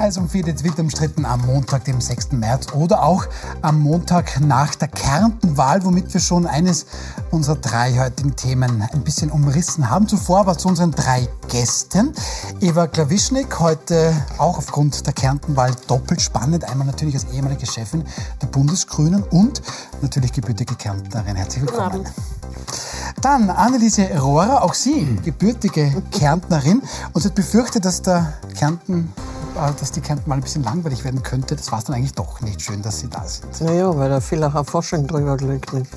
heiß umfiedet, wild umstritten am Montag, dem 6. März oder auch am Montag nach der Kärntenwahl, womit wir schon eines unserer drei heutigen Themen ein bisschen umrissen haben. Zuvor aber zu unseren drei Gästen. Eva Klawischnik, heute auch aufgrund der Kärntenwahl doppelt spannend. Einmal natürlich als ehemalige Chefin der Bundesgrünen und natürlich gebürtige Kärntnerin. Herzlich willkommen. Dann Anneliese Rohrer, auch Sie, gebürtige Kärntnerin. Und sie hat befürchtet, dass der Kärnten dass die Kärnten mal ein bisschen langweilig werden könnte. Das war es dann eigentlich doch nicht schön, dass Sie da sind. Naja, weil da viel auch Forschung drüber gelegt nicht.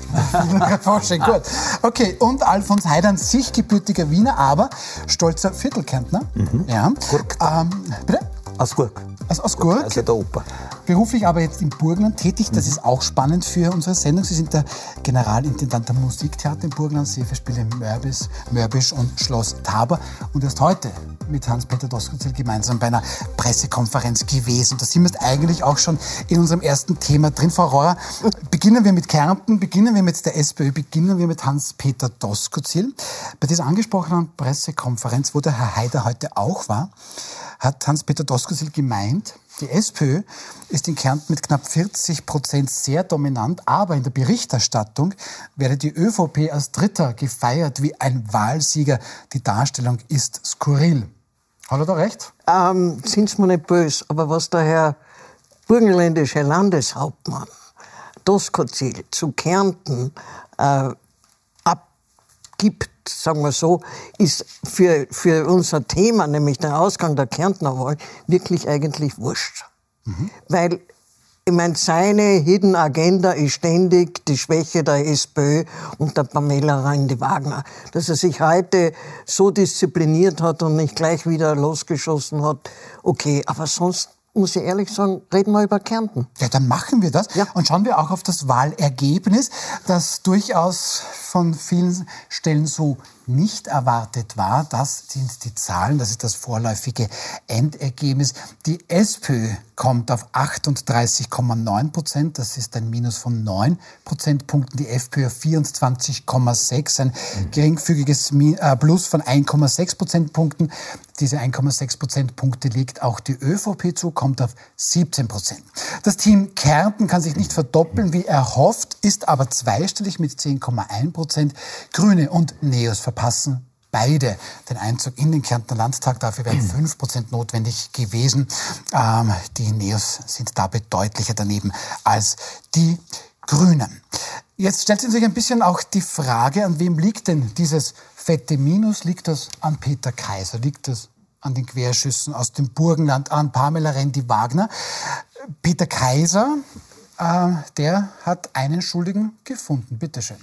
Forschung, gut. Okay, und Alfons Heidan, sich gebürtiger Wiener, aber stolzer Viertelkärntner. Mhm. Ja. Ähm, bitte? Aus Gurk. Also aus Gurk. Also der Oper. Beruflich aber jetzt im Burgenland tätig. Das mhm. ist auch spannend für unsere Sendung. Sie sind der Generalintendant der Musiktheater im Burgenland, Seeverspiele Mörbisch, Mörbisch und Schloss Taber. Und erst heute mit Hans-Peter Doskozil gemeinsam bei einer Pressekonferenz gewesen. Da sind wir eigentlich auch schon in unserem ersten Thema drin. Frau Rohrer, beginnen wir mit Kärnten, beginnen wir mit der SPÖ, beginnen wir mit Hans-Peter Doskozil. Bei dieser angesprochenen Pressekonferenz, wo der Herr Haider heute auch war, hat Hans-Peter Doskozil gemeint, die SPÖ ist in Kärnten mit knapp 40 Prozent sehr dominant, aber in der Berichterstattung werde die ÖVP als Dritter gefeiert wie ein Wahlsieger. Die Darstellung ist skurril. Hat er da recht? Ähm, sind mir nicht böse, aber was der Herr burgenländische Landeshauptmann Doskozil zu Kärnten äh, abgibt, sagen wir so, ist für, für unser Thema, nämlich der Ausgang der Kärntner Wahl, wirklich eigentlich wurscht. Mhm. Weil ich meine, seine Hidden Agenda ist ständig die Schwäche der SPÖ und der Pamela Reindi-Wagner. Dass er sich heute so diszipliniert hat und nicht gleich wieder losgeschossen hat, okay. Aber sonst muss ich ehrlich sagen, reden wir über Kärnten. Ja, dann machen wir das. Ja. Und schauen wir auch auf das Wahlergebnis, das durchaus von vielen Stellen so nicht erwartet war. Das sind die Zahlen, das ist das vorläufige Endergebnis. Die SPÖ kommt auf 38,9 Prozent, das ist ein Minus von 9 Prozentpunkten. Die FPÖ auf 24,6, ein geringfügiges äh, Plus von 1,6 Prozentpunkten. Diese 1,6 Prozentpunkte legt auch die ÖVP zu, kommt auf 17 Prozent. Das Team Kärnten kann sich nicht verdoppeln, wie erhofft, ist aber zweistellig mit 10,1 Prozent. Grüne und Neos verpassen beide den Einzug in den Kärntner Landtag. Dafür wären 5 Prozent notwendig gewesen. Ähm, die Neos sind dabei deutlicher daneben als die Grünen. Jetzt stellt sich ein bisschen auch die Frage, an wem liegt denn dieses fette Minus? Liegt das an Peter Kaiser? Liegt das an den Querschüssen aus dem Burgenland, an Pamela Rendi-Wagner? Peter Kaiser, äh, der hat einen Schuldigen gefunden. Bitte schön.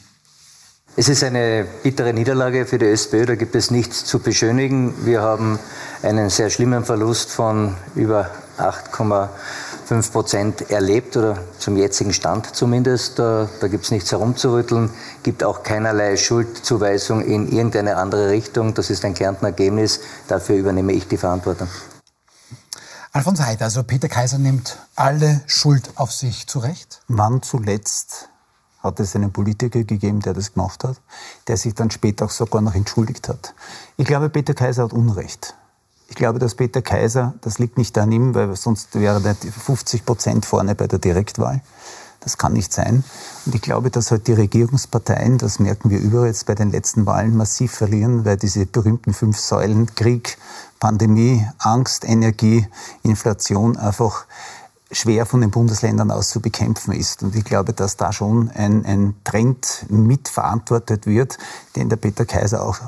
Es ist eine bittere Niederlage für die SPÖ, da gibt es nichts zu beschönigen. Wir haben einen sehr schlimmen Verlust von über 8,5 Prozent erlebt oder zum jetzigen Stand zumindest. Da, da gibt es nichts herumzurütteln, gibt auch keinerlei Schuldzuweisung in irgendeine andere Richtung. Das ist ein Kärntner Ergebnis. Dafür übernehme ich die Verantwortung. Alfons Heid, also Peter Kaiser nimmt alle Schuld auf sich, zu Recht? Wann zuletzt hat es einen Politiker gegeben, der das gemacht hat, der sich dann später auch sogar noch entschuldigt hat. Ich glaube, Peter Kaiser hat Unrecht. Ich glaube, dass Peter Kaiser, das liegt nicht an ihm, weil sonst wäre er 50 Prozent vorne bei der Direktwahl. Das kann nicht sein. Und ich glaube, dass halt die Regierungsparteien, das merken wir überall jetzt bei den letzten Wahlen, massiv verlieren, weil diese berühmten fünf Säulen, Krieg, Pandemie, Angst, Energie, Inflation einfach schwer von den Bundesländern aus zu bekämpfen ist. Und ich glaube, dass da schon ein, ein Trend mitverantwortet wird, den der Peter Kaiser auch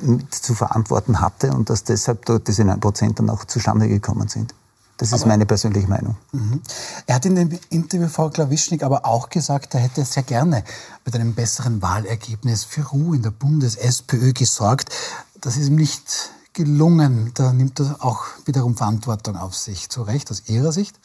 mit zu verantworten hatte und dass deshalb dort diese 9 Prozent dann auch zustande gekommen sind. Das ist aber, meine persönliche Meinung. Mhm. Er hat in dem Interview Frau Klawischnik aber auch gesagt, er hätte sehr gerne mit einem besseren Wahlergebnis für Ruhe in der Bundes-SPÖ gesorgt. Das ist ihm nicht gelungen. Da nimmt er auch wiederum Verantwortung auf sich. Zu Recht, aus Ihrer Sicht?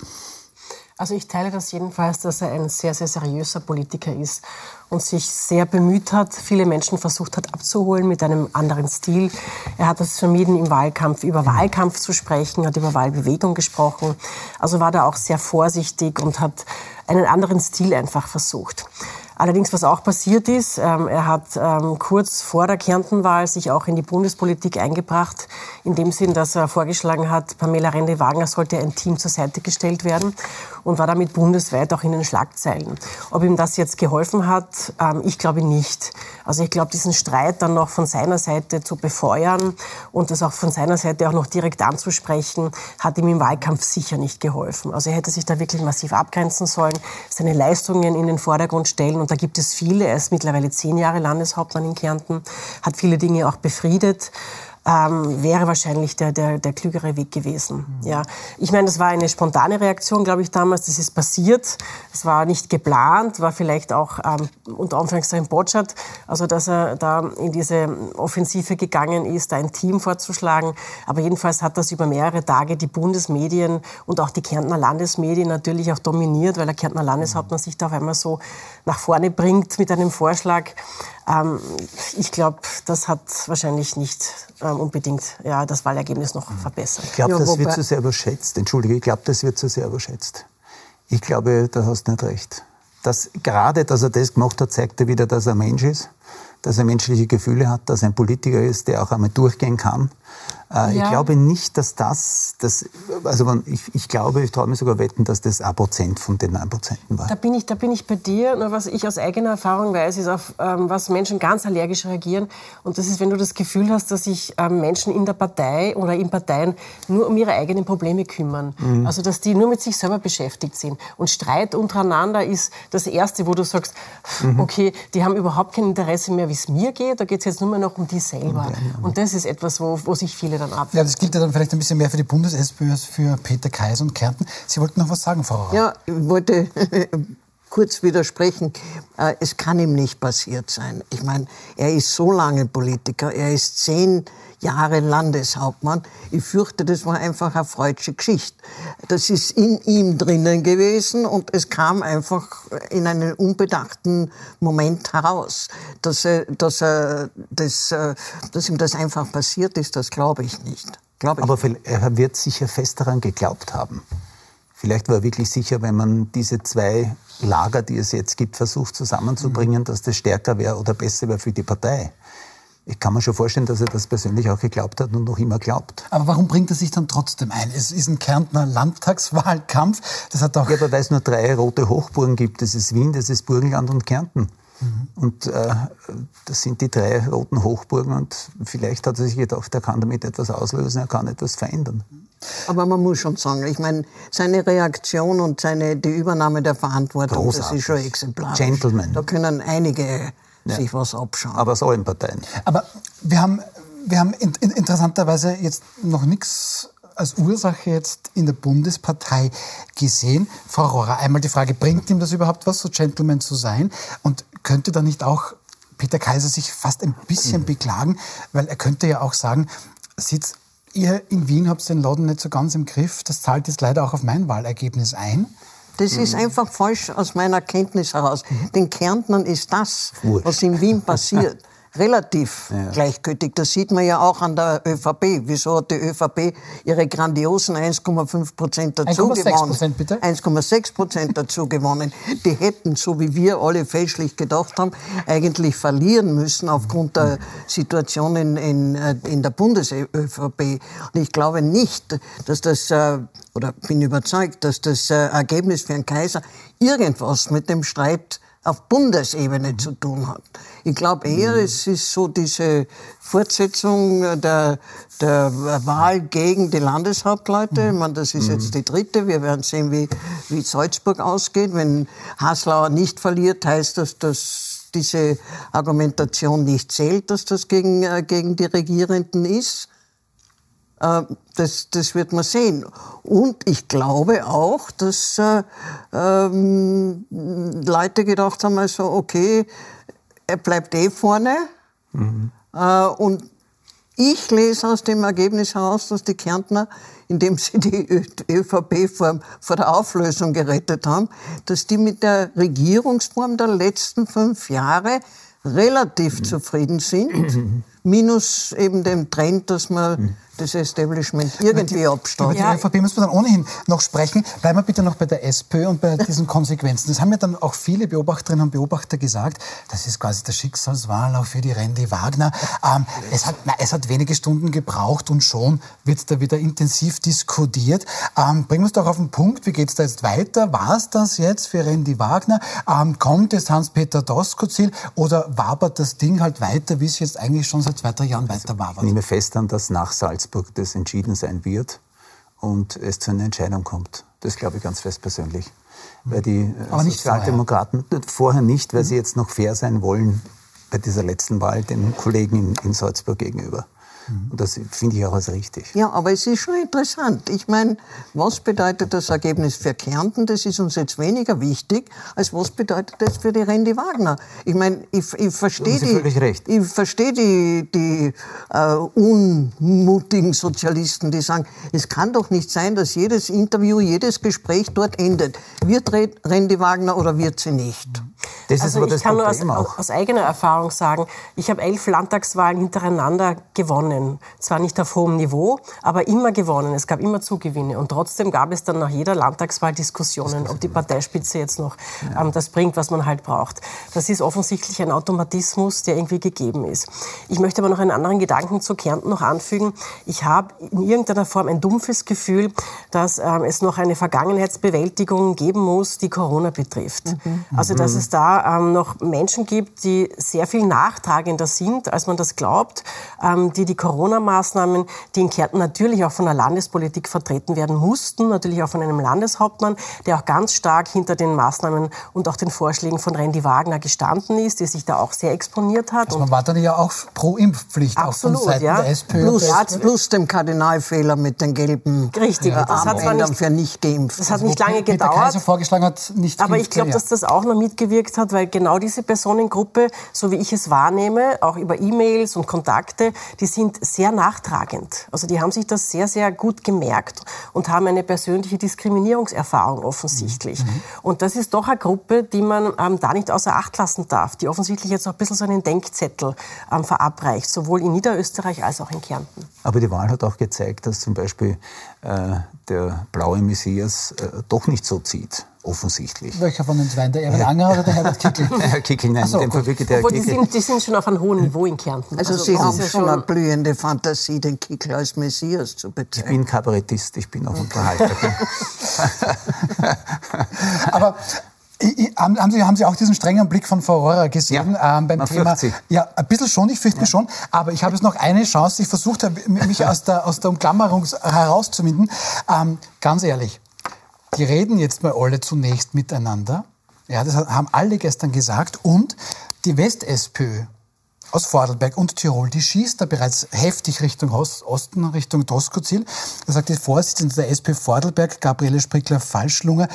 Also ich teile das jedenfalls, dass er ein sehr, sehr seriöser Politiker ist und sich sehr bemüht hat, viele Menschen versucht hat abzuholen mit einem anderen Stil. Er hat es vermieden, im Wahlkampf über Wahlkampf zu sprechen, hat über Wahlbewegung gesprochen. Also war da auch sehr vorsichtig und hat einen anderen Stil einfach versucht. Allerdings, was auch passiert ist, ähm, er hat ähm, kurz vor der Kärntenwahl sich auch in die Bundespolitik eingebracht, in dem Sinn, dass er vorgeschlagen hat, Pamela Rende-Wagner sollte ein Team zur Seite gestellt werden und war damit bundesweit auch in den Schlagzeilen. Ob ihm das jetzt geholfen hat, ähm, ich glaube nicht. Also ich glaube, diesen Streit dann noch von seiner Seite zu befeuern und das auch von seiner Seite auch noch direkt anzusprechen, hat ihm im Wahlkampf sicher nicht geholfen. Also er hätte sich da wirklich massiv abgrenzen sollen, seine Leistungen in den Vordergrund stellen und da gibt es viele. Er ist mittlerweile zehn Jahre Landeshauptmann in Kärnten, hat viele Dinge auch befriedet ähm, wäre wahrscheinlich der, der, der klügere Weg gewesen. Mhm. Ja. Ich meine, das war eine spontane Reaktion, glaube ich, damals. Das ist passiert. Es war nicht geplant, war vielleicht auch ähm, unter Anführungszeichen Botschert, also dass er da in diese Offensive gegangen ist, da ein Team vorzuschlagen. Aber jedenfalls hat das über mehrere Tage die Bundesmedien und auch die Kärntner Landesmedien natürlich auch dominiert, weil der Kärntner Landeshauptmann sich da auf einmal so nach vorne bringt mit einem Vorschlag. Ähm, ich glaube, das hat wahrscheinlich nicht ähm, unbedingt ja, das Wahlergebnis noch mhm. verbessert. Ich glaube, ja, das wird zu sehr überschätzt. Entschuldige, ich glaube, das wird zu sehr überschätzt. Ich glaube, da hast du nicht recht. Das, gerade, dass er das gemacht hat, zeigt er wieder, dass er Mensch ist, dass er menschliche Gefühle hat, dass er ein Politiker ist, der auch einmal durchgehen kann, ja. Ich glaube nicht, dass das, das also ich, ich glaube, ich traue mir sogar wetten, dass das ein Prozent von den 9 Prozenten war. Da bin, ich, da bin ich bei dir. Nur was ich aus eigener Erfahrung weiß, ist, auf ähm, was Menschen ganz allergisch reagieren. Und das ist, wenn du das Gefühl hast, dass sich ähm, Menschen in der Partei oder in Parteien nur um ihre eigenen Probleme kümmern. Mhm. Also, dass die nur mit sich selber beschäftigt sind. Und Streit untereinander ist das Erste, wo du sagst, mhm. okay, die haben überhaupt kein Interesse mehr, wie es mir geht. Da geht es jetzt nur mehr noch um die selber. Mhm. Und das ist etwas, wo, wo sich viele dann ab. Ja, das gilt ja dann vielleicht ein bisschen mehr für die Bundes-SPÖ als für Peter Kaiser und Kärnten. Sie wollten noch was sagen, Frau Rauer. Ja, ich wollte kurz widersprechen. Äh, es kann ihm nicht passiert sein. Ich meine, er ist so lange Politiker, er ist zehn Jahre Landeshauptmann. Ich fürchte, das war einfach eine freudsche Geschichte. Das ist in ihm drinnen gewesen und es kam einfach in einem unbedachten Moment heraus. Dass, er, dass, er, dass, äh, dass ihm das einfach passiert ist, das glaube ich nicht. Glaub ich Aber er wird sicher fest daran geglaubt haben. Vielleicht war er wirklich sicher, wenn man diese zwei Lager, die es jetzt gibt, versucht zusammenzubringen, dass das stärker wäre oder besser wäre für die Partei. Ich kann mir schon vorstellen, dass er das persönlich auch geglaubt hat und noch immer glaubt. Aber warum bringt er sich dann trotzdem ein? Es ist ein Kärntner Landtagswahlkampf. Das hat auch ja, aber weil es nur drei rote Hochburgen gibt. Das ist Wien, das ist Burgenland und Kärnten. Mhm. Und äh, das sind die drei roten Hochburgen und vielleicht hat er sich gedacht, er kann damit etwas auslösen, er kann etwas verändern. Aber man muss schon sagen, ich meine, seine Reaktion und seine, die Übernahme der Verantwortung, Großartig. das ist schon exemplarisch. Gentleman. Da können einige ja. sich was abschauen. Aber aus allen Parteien. Aber wir haben, wir haben in, in, interessanterweise jetzt noch nichts als Ursache jetzt in der Bundespartei gesehen. Frau Rohrer, einmal die Frage, bringt ihm das überhaupt was, so Gentleman zu sein? Und könnte da nicht auch Peter Kaiser sich fast ein bisschen mhm. beklagen? Weil er könnte ja auch sagen, sitzt ihr in Wien habt den Laden nicht so ganz im Griff. Das zahlt jetzt leider auch auf mein Wahlergebnis ein. Das ist mhm. einfach falsch aus meiner Kenntnis heraus. Mhm. Den Kärntnern ist das, Wurscht. was in Wien passiert, relativ ja. gleichgültig. Das sieht man ja auch an der ÖVP. Wieso hat die ÖVP ihre grandiosen 1,5 Prozent dazu 1, gewonnen? Prozent bitte? 1,6 Prozent dazu gewonnen. Die hätten, so wie wir alle fälschlich gedacht haben, eigentlich verlieren müssen aufgrund der Situation in, in, äh, in der Bundes-ÖVP. Und ich glaube nicht, dass das, äh, oder bin überzeugt, dass das äh, Ergebnis für Herrn Kaiser irgendwas mit dem Streit auf Bundesebene zu tun hat. Ich glaube eher, mhm. es ist so diese Fortsetzung der, der Wahl gegen die Landeshauptleute. Mhm. Ich meine, das ist jetzt mhm. die dritte. Wir werden sehen, wie, wie Salzburg ausgeht. Wenn Haslauer nicht verliert, heißt das, dass diese Argumentation nicht zählt, dass das gegen, äh, gegen die Regierenden ist. Äh, das, das wird man sehen. Und ich glaube auch, dass äh, ähm, Leute gedacht haben, also okay, er bleibt eh vorne. Mhm. Äh, und ich lese aus dem Ergebnis heraus, dass die Kärntner, indem sie die ÖVP vor, vor der Auflösung gerettet haben, dass die mit der Regierungsform der letzten fünf Jahre relativ mhm. zufrieden sind. Mhm. Minus eben dem Trend, dass man das Establishment irgendwie abstaut. Über die ÖVP müssen wir dann ohnehin noch sprechen. Bleiben wir bitte noch bei der SPÖ und bei diesen Konsequenzen. Das haben ja dann auch viele Beobachterinnen und Beobachter gesagt. Das ist quasi der Schicksalswahl auch für die Randy Wagner. Ähm, es, hat, na, es hat wenige Stunden gebraucht und schon wird da wieder intensiv diskutiert. Ähm, bringen wir es doch auf den Punkt. Wie geht es da jetzt weiter? War es das jetzt für Randy Wagner? Ähm, kommt jetzt Hans-Peter Doskozil oder wabert das Ding halt weiter, wie es jetzt eigentlich schon seit zwei, drei Jahren weiter wabert? Ich nehme fest an, dass nach Salzburg das entschieden sein wird und es zu einer Entscheidung kommt. Das glaube ich ganz fest persönlich. Weil die äh, Aber nicht Sozialdemokraten vorher. vorher nicht, weil sie jetzt noch fair sein wollen bei dieser letzten Wahl den Kollegen in, in Salzburg gegenüber. Und das finde ich auch als richtig. Ja, aber es ist schon interessant. Ich meine, was bedeutet das Ergebnis für Kärnten? Das ist uns jetzt weniger wichtig, als was bedeutet das für die Randy Wagner? Ich meine, ich, ich verstehe recht. ich verstehe die, die äh, unmutigen Sozialisten, die sagen, es kann doch nicht sein, dass jedes Interview, jedes Gespräch dort endet. Wird Randy Wagner oder wird sie nicht? Das ist Also aber ich das kann nur aus, Problem auch. aus eigener Erfahrung sagen, ich habe elf Landtagswahlen hintereinander gewonnen. Zwar nicht auf hohem Niveau, aber immer gewonnen. Es gab immer Zugewinne. Und trotzdem gab es dann nach jeder Landtagswahl Diskussionen, ob die Parteispitze jetzt noch ähm, das bringt, was man halt braucht. Das ist offensichtlich ein Automatismus, der irgendwie gegeben ist. Ich möchte aber noch einen anderen Gedanken zu Kärnten noch anfügen. Ich habe in irgendeiner Form ein dumpfes Gefühl, dass ähm, es noch eine Vergangenheitsbewältigung geben muss, die Corona betrifft. Also dass es da ähm, noch Menschen gibt, die sehr viel nachtragender sind, als man das glaubt, ähm, die die Corona-Maßnahmen, die in Kärnten natürlich auch von der Landespolitik vertreten werden mussten, natürlich auch von einem Landeshauptmann, der auch ganz stark hinter den Maßnahmen und auch den Vorschlägen von Randy Wagner gestanden ist, der sich da auch sehr exponiert hat. Also man war dann ja auch pro Impfpflicht, Absolut, auch von Seiten ja. der SPÖ. Plus, der plus dem Kardinalfehler mit den gelben Richtig, äh, das hat zwar nicht- für nicht geimpft. Das hat nicht lange gedauert. Kaiser vorgeschlagen hat, nicht Aber ich glaube, ja. dass das auch noch mitgewirkt hat, weil genau diese Personengruppe, so wie ich es wahrnehme, auch über E-Mails und Kontakte, die sind sehr nachtragend. Also die haben sich das sehr, sehr gut gemerkt und haben eine persönliche Diskriminierungserfahrung offensichtlich. Mhm. Und das ist doch eine Gruppe, die man ähm, da nicht außer Acht lassen darf, die offensichtlich jetzt auch ein bisschen so einen Denkzettel ähm, verabreicht, sowohl in Niederösterreich als auch in Kärnten. Aber die Wahl hat auch gezeigt, dass zum Beispiel äh, der blaue Messias äh, doch nicht so zieht, offensichtlich. Welcher von den zwei? Der Erwin Anger oder der Herbert Kickl? Herr Kickel, nein, so, in dem Fall wirklich der Obwohl, die Kickl. sind, die sind schon auf einem hohen Niveau in Kärnten. Also, Sie das haben ja schon eine blühende Fantasie, den Kickl als Messias zu Ich bezeichnen. bin Kabarettist, ich bin auch Unterhalter. Aber ich, ich, haben, Sie, haben Sie auch diesen strengen Blick von Frau Rohrer gesehen Ja, ähm, beim man Thema? Ja, ein bisschen schon, ich fürchte mich schon. Aber ich habe jetzt noch eine Chance. Ich versucht habe, mich aus der, aus der Umklammerung herauszuwinden. Ähm, ganz ehrlich, die reden jetzt mal alle zunächst miteinander. Ja, das haben alle gestern gesagt. Und die West-SPÖ aus Vorarlberg und Tirol, die schießt da bereits heftig Richtung Ost- Osten, Richtung Doskozil. Da sagt die Vorsitzende der SPÖ Vorarlberg, Gabriele Sprickler-Falschlunger,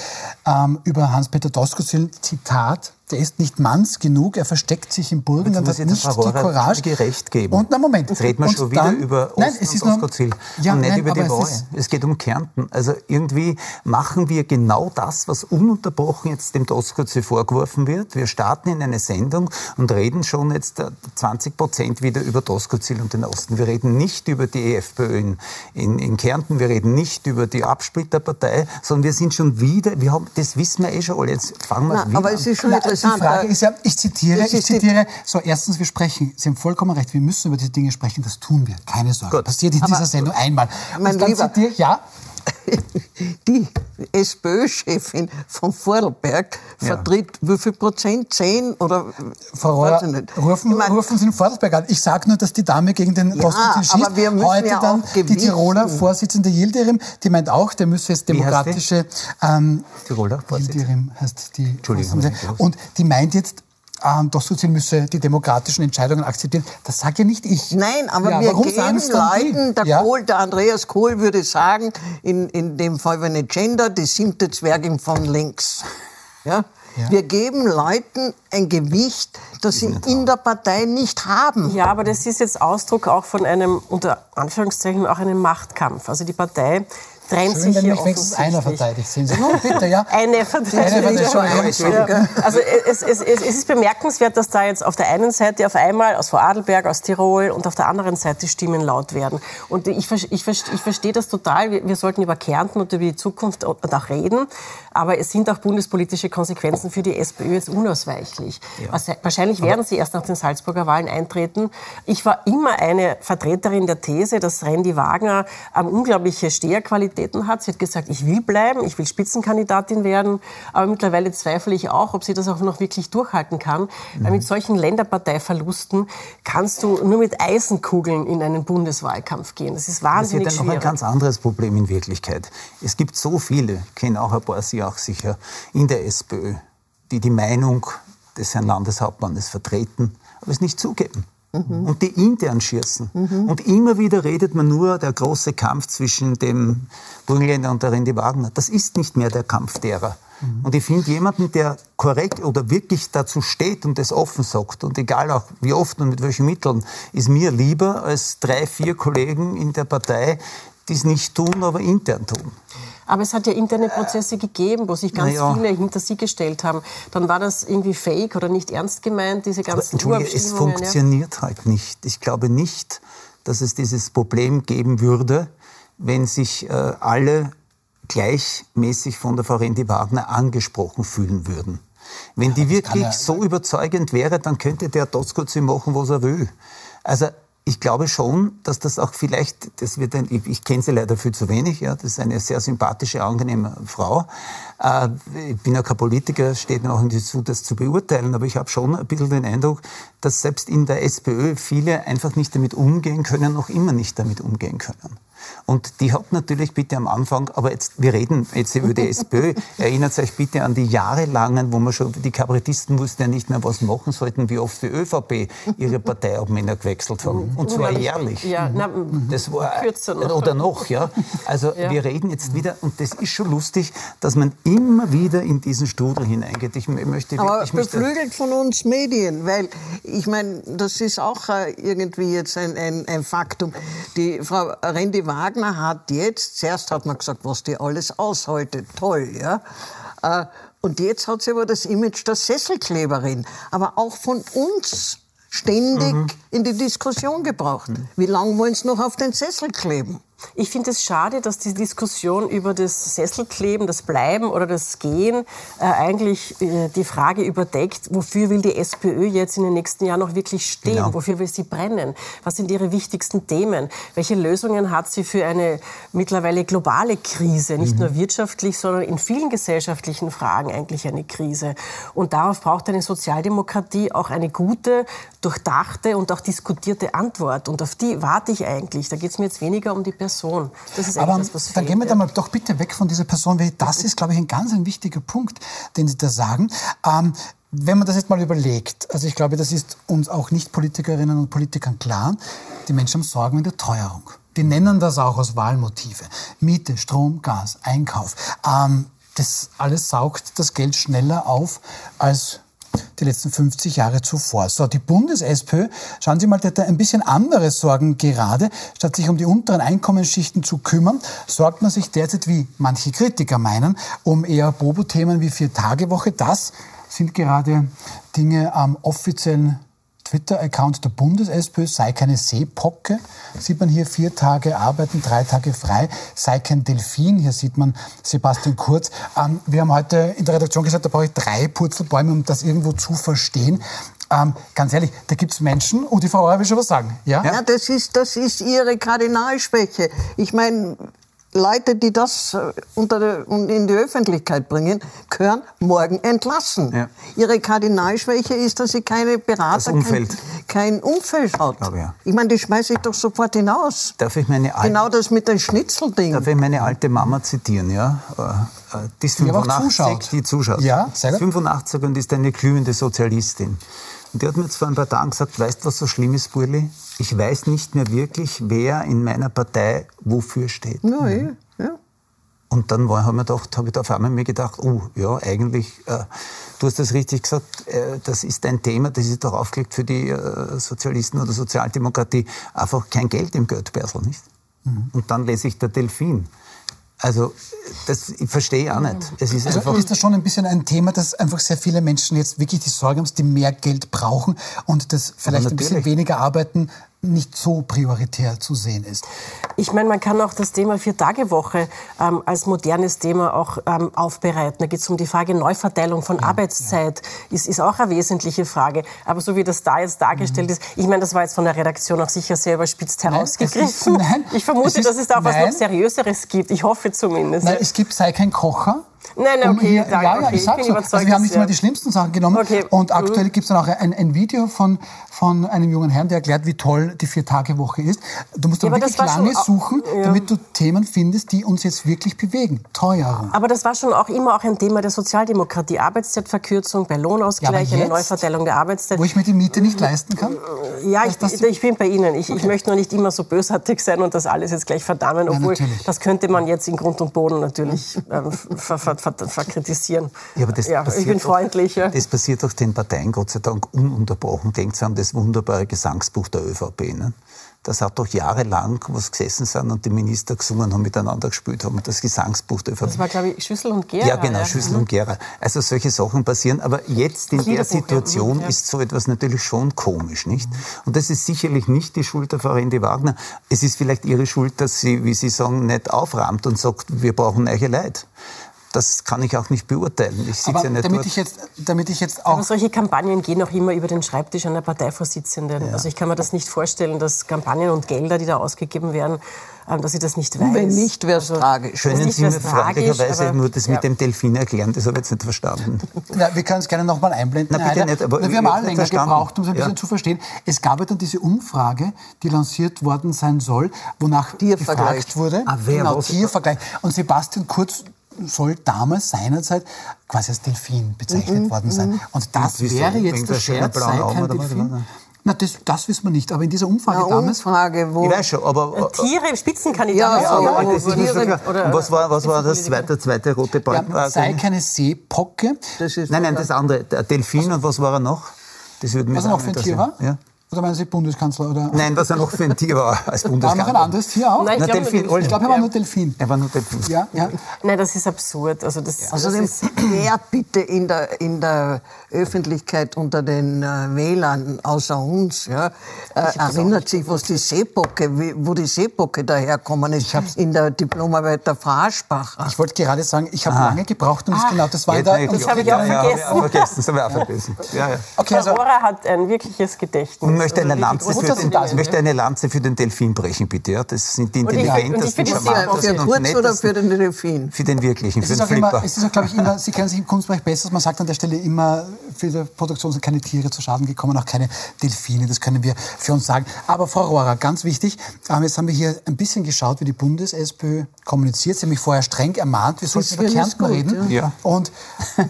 ähm, über Hans-Peter Doskozil, Zitat, der ist nicht manns genug, er versteckt sich im Jetzt muss hat ich nicht der die Courage. völlig recht geben. Und, na Moment. Jetzt reden wir Und schon wieder dann- über Osten Nein, es ist und nur- Doskozil Ja, und nicht nein, über die aber Wahl. es Es, geht um Kärnten. Also irgendwie machen wir genau das, was ununterbrochen jetzt dem Doskozil vorgeworfen wird. Wir starten in eine Sendung und reden schon jetzt äh, 20 Prozent wieder über Doskozil und den Osten. Wir reden nicht über die EFPÖ in, in, in Kärnten, wir reden nicht über die Absplitterpartei, sondern wir sind schon wieder, wir haben, das wissen wir eh schon alle, jetzt fangen wir Na, wieder aber an. es ist schon Na, interessant. Die Frage ist ja, ich zitiere, ich zitiere, so erstens, wir sprechen, Sie haben vollkommen recht, wir müssen über diese Dinge sprechen, das tun wir, keine Sorge. Gut. Passiert in dieser Sendung einmal. mein Und dann Lieber- zitiere ich, ja, die SPÖ-Chefin von Vorarlberg vertritt wie viel Prozent? Zehn oder Frau Rohr, nicht. rufen, Ich mein, rufen Sie den Vorarlberg an. Ich sage nur, dass die Dame gegen den Ja, Doskozil schießt. aber wir müssen Heute ja dann auch die. Tiroler Vorsitzende Yildirim, die meint auch, der müsse jetzt demokratische... Ähm, Tiroler? Yildirim heißt die Entschuldigung, Vorsitzende. Und die meint jetzt, ähm, Doskozil müsse die demokratischen Entscheidungen akzeptieren. Das sage ja nicht ich. Nein, aber Ja, wir warum geben? Leuten, der, Ja? Kohl, der Andreas Kohl würde sagen, in, in dem Fall, wenn nicht Gender, die siebte Zwergin von links. Ja? Ja. Wir geben Leuten ein Gewicht, das sie in der Partei nicht haben. Ja, aber das ist jetzt Ausdruck auch von einem, unter Anführungszeichen, auch einem Machtkampf. Also die Partei trennt Schön, sich wenn hier mich wenigstens einer verteidigt. Sehen Sie, nun bitte, ja. Eine verteidigt. Ja. Also es, es, es, es ist bemerkenswert, dass da jetzt auf der einen Seite auf einmal aus Vorarlberg, aus Tirol und auf der anderen Seite Stimmen laut werden. Und ich, ich, ich, ich verstehe das total. Wir, wir sollten über Kärnten und über die Zukunft auch reden. Aber es sind auch bundespolitische Konsequenzen für die SPÖ jetzt unausweichlich. Ja. Also, wahrscheinlich werden sie erst nach den Salzburger Wahlen eintreten. Ich war immer eine Vertreterin der These, dass Randy Wagner ähm, unglaubliche Steherqualitäten hat. Sie hat gesagt, ich will bleiben, ich will Spitzenkandidatin werden. Aber mittlerweile zweifle ich auch, ob sie das auch noch wirklich durchhalten kann. Mhm. Weil mit solchen Länderparteiverlusten kannst du nur mit Eisenkugeln in einen Bundeswahlkampf gehen. Das ist wahnsinnig Das ist ja noch ein ganz anderes Problem in Wirklichkeit. Es gibt so viele, kennen auch ein paar Sie auch sicher, in der SPÖ, die die Meinung des Herrn Landeshauptmannes vertreten, aber es nicht zugeben. Mhm. Und die intern schießen. Mhm. Und immer wieder redet man nur, der große Kampf zwischen dem Burgenländer und der Randy Wagner. Das ist nicht mehr der Kampf derer. Mhm. Und ich finde jemanden, der korrekt oder wirklich dazu steht und das offen sagt, und egal auch wie oft und mit welchen Mitteln, ist mir lieber als drei, vier Kollegen in der Partei, die es nicht tun, aber intern tun. Aber es hat ja interne Prozesse gegeben, wo sich ganz ja. viele hinter Sie gestellt haben. Dann war das irgendwie fake oder nicht ernst gemeint, diese ganzen Aber, Es funktioniert ja. halt nicht. Ich glaube nicht, dass es dieses Problem geben würde, wenn sich äh, alle gleichmäßig von der Frau Rendi Wagner angesprochen fühlen würden. Wenn ja, die wirklich so überzeugend wäre, dann könnte der Doskozzi machen, was er will. Also ich glaube schon, dass das auch vielleicht, das wird ein, ich, ich kenne sie leider viel zu wenig, ja, das ist eine sehr sympathische, angenehme Frau. Äh, ich bin ja kein Politiker, steht mir auch nicht zu, das zu beurteilen, aber ich habe schon ein bisschen den Eindruck, dass selbst in der SPÖ viele einfach nicht damit umgehen können, noch immer nicht damit umgehen können. Und die hat natürlich bitte am Anfang, aber jetzt, wir reden jetzt über die SPÖ, erinnert euch bitte an die jahrelangen, wo man schon, die Kabarettisten wussten ja nicht mehr, was machen sollten, wie oft die ÖVP ihre Parteiobmänner gewechselt haben. Und zwar jährlich. Ja, na, das war, noch. Oder noch, ja. Also ja. wir reden jetzt wieder, und das ist schon lustig, dass man immer wieder in diesen Strudel hineingeht. Ich möchte, aber ich beflügelt von uns Medien, weil ich meine, das ist auch äh, irgendwie jetzt ein, ein, ein Faktum. Die Frau Rendi Wagner hat jetzt, zuerst hat man gesagt, was die alles aushaltet, toll, ja. Äh, und jetzt hat sie aber das Image der Sesselkleberin, aber auch von uns ständig mhm. in die Diskussion gebracht. Mhm. Wie lange wollen sie noch auf den Sessel kleben? Ich finde es schade, dass die Diskussion über das Sesselkleben, das Bleiben oder das Gehen äh, eigentlich äh, die Frage überdeckt, wofür will die SPÖ jetzt in den nächsten Jahren noch wirklich stehen? Genau. Wofür will sie brennen? Was sind ihre wichtigsten Themen? Welche Lösungen hat sie für eine mittlerweile globale Krise? Nicht mhm. nur wirtschaftlich, sondern in vielen gesellschaftlichen Fragen eigentlich eine Krise. Und darauf braucht eine Sozialdemokratie auch eine gute, durchdachte und auch diskutierte Antwort. Und auf die warte ich eigentlich. Da geht es mir jetzt weniger um die Person Person. Das ist Aber das, was fehlt, dann gehen wir da mal doch bitte weg von dieser Person, weil das ist, glaube ich, ein ganz ein wichtiger Punkt, den Sie da sagen. Ähm, wenn man das jetzt mal überlegt, also ich glaube, das ist uns auch Nicht-Politikerinnen und Politikern klar, die Menschen haben Sorgen in der Teuerung. Die nennen das auch aus Wahlmotive. Miete, Strom, Gas, Einkauf. Ähm, das alles saugt das Geld schneller auf als die letzten 50 Jahre zuvor. So, die Bundes-SPÖ, schauen Sie mal, die hat ein bisschen andere Sorgen gerade. Statt sich um die unteren Einkommensschichten zu kümmern, sorgt man sich derzeit, wie manche Kritiker meinen, um eher Bobo-Themen wie Vier-Tage-Woche. Das sind gerade Dinge am offiziellen Twitter-Account der Bundes-SPÖ, sei keine Seepocke, sieht man hier vier Tage arbeiten, drei Tage frei, sei kein Delfin, hier sieht man Sebastian Kurz. Ähm, wir haben heute in der Redaktion gesagt, da brauche ich drei Purzelbäume, um das irgendwo zu verstehen. Ähm, ganz ehrlich, da gibt es Menschen, oh, die Frau Euer will schon was sagen. Ja, ja das, ist, das ist ihre Kardinalschwäche. Ich meine, Leute, die das äh, unter der, in die Öffentlichkeit bringen, können morgen entlassen. Ja. Ihre Kardinalschwäche ist, dass sie keine Berater, kein, kein, Umfeld hat. Ich, ja. ich meine, die schmeiße ich doch sofort hinaus. Darf ich meine alte, genau das mit dem Schnitzelding. Darf ich meine alte Mama zitieren, ja? Äh, äh, die ist 85, die zuschaut. Ja, sehr gut. 85 und ist eine glühende Sozialistin. Und die hat mir jetzt vor ein paar Tagen gesagt, weißt du, was so schlimm ist, Burli? Ich weiß nicht mehr wirklich, wer in meiner Partei wofür steht. Ja, mhm. ja. Und dann habe ich, gedacht, hab ich da auf einmal mir gedacht, oh ja, eigentlich, äh, du hast das richtig gesagt, äh, das ist ein Thema, das ist doch aufgelegt für die äh, Sozialisten oder Sozialdemokratie, einfach kein Geld im Geldbörsel, nicht? Mhm. Und dann lese ich der Delfin. Also, das ich verstehe ich auch nicht. Es ist Also ist das schon ein bisschen ein Thema, dass einfach sehr viele Menschen jetzt wirklich die Sorge haben, dass die mehr Geld brauchen und das vielleicht ein bisschen weniger arbeiten nicht so prioritär zu sehen ist. Ich meine, man kann auch das Thema Vier-Tage-Woche ähm, als modernes Thema auch ähm, aufbereiten. Da geht es um die Frage Neuverteilung von Arbeitszeit. Ist, ist auch eine wesentliche Frage. Aber so wie das da jetzt dargestellt Mhm. ist, ich meine, das war jetzt von der Redaktion auch sicher sehr überspitzt herausgegriffen. es ist- nein, ich vermute, ist- dass es da auch was nein. noch Seriöseres gibt. Ich hoffe zumindest. Nein, es gibt sei kein Kocher. Nein, nein, Um okay, hier, danke, ja, ja, okay, ich bin so. Also wir haben nicht dass- mal die schlimmsten Sachen genommen. Okay, Und mhm. aktuell gibt es dann auch ein, ein Video von, von einem jungen Herrn, der erklärt, wie toll die Vier-Tage-Woche ist. Du musst Ja, dann aber wirklich war schon lange au- suchen, ja. damit du Themen findest, die uns jetzt wirklich bewegen. Teuerung. Aber das war schon auch immer auch ein Thema der Sozialdemokratie. Arbeitszeitverkürzung bei Lohnausgleich, Ja, aber eine jetzt, Neuverteilung der Arbeitszeit. Wo ich mir die Miete nicht leisten kann? Ja, ich, das- ich bin bei Ihnen. Ich, ich möchte nur nicht immer so bösartig sein und das alles jetzt gleich verdammen, obwohl natürlich. das könnte man jetzt in Grund und Boden natürlich ähm, ver, verkritisieren. Ja, aber das ja, ich passiert bin doch- freundlich. Ja. Das passiert doch den Parteien Gott sei Dank ununterbrochen. Denkt an das wunderbare Gesangsbuch der ÖVP. Ne? Das hat doch jahrelang, wo es gesessen sind und die Minister gesungen haben, miteinander gespielt haben. Das Gesangsbuch der ÖVP. Das war, glaube ich, Schüssel und Gera. Ja, genau, Schüssel und Gera. Also solche Sachen passieren. Aber jetzt in der ja. Situation Mhm, ja. ist so etwas natürlich schon komisch, nicht? Und das ist sicherlich nicht die Schuld der Frau Rendi Wagner. Es ist vielleicht ihre Schuld, dass sie, wie Sie sagen, nicht aufrahmt und sagt, wir brauchen neue Leute. Das kann ich auch nicht beurteilen. Ich sitze ja nicht damit dort. ich, jetzt, damit ich jetzt auch Aber solche Kampagnen gehen auch immer über den Schreibtisch einer Parteivorsitzenden. Also ich kann mir das nicht vorstellen, dass Kampagnen und Gelder, die da ausgegeben werden, ähm, dass sie das nicht weiß. Wenn nicht, wäre es Also, tragisch. Können Sie mir freundlicherweise aber- nur das ja. mit dem Delfin erklären? Das habe ich jetzt nicht verstanden. Ja, wir können es gerne nochmal einblenden. Na, bitte nicht, aber Na, wir ich haben alle länger verstanden. gebraucht, um es ein bisschen Ja. zu verstehen. Es gab ja dann diese Umfrage, die lanciert worden sein soll, wonach Tiervergleich. gefragt wurde. Ah, wer genau? Tiervergleich. Und Sebastian Kurz soll damals seinerzeit quasi als Delfin bezeichnet worden sein. Und das Und wäre jetzt der Scherz, sei kein oder was, Delfin. Na, das, das wissen wir nicht. Aber in dieser Umfrage Eine damals... Umfrage, wo Ich weiß schon, aber... Tiere, Spitzenkandidaten. Ja, ja, aber schon Tiere- oder- was war, was war das zweite, zweite rote Balken? ja, Also- sei keine Seepocke. das ist Nein, nein, das andere. Der Delfin und was war er noch? Das würde mich Was er auch noch für ein Tier war? Ja. Oder meinen Sie Bundeskanzler? Oder Nein, was er noch für ein Tier war als war Bundeskanzler. noch ein anderes Tier auch? Nein, ich glaube, nur ich glaube, er war nur Delfin. Er war nur Delfin. Ja, ja. Nein, das ist absurd. Also das, Außerdem, das ist, wer bitte in der, in der Öffentlichkeit unter den äh, Wählern außer uns ja, äh, erinnert sich, was die Seebocke, wie, wo die Seebocke daherkommen ist, in der Diplomarbeit der Frau Aschbacher. Ich wollte gerade sagen, ich habe lange gebraucht, um das genau, das war der... nein, das habe ich auch ja, ja, vergessen. Ja, vergessen. Das habe ich auch vergessen. Ja, ja. Okay, also, hat ein wirkliches Gedächtnis. Möchte eine, Lanze für den, sind, möchte eine Lanze für den Delfin brechen, bitte. Ja? Das sind die ich- ich intelligentesten, charmantesten und Kurz oder nettesten. für den Delfin? Für den wirklichen, es für ist den Flipper. es ist auch, glaube ich, immer, Sie kennen sich im Kunstbereich besser, man sagt an der Stelle immer, für die Produktion sind keine Tiere zu Schaden gekommen, auch keine Delfine, das können wir für uns sagen. Aber Frau Rohrer, ganz wichtig, ähm, jetzt haben wir hier ein bisschen geschaut, wie die Bundes-SPÖ kommuniziert. Sie haben mich vorher streng ermahnt, wir sollten über Kärnten gut, reden. Ja. Und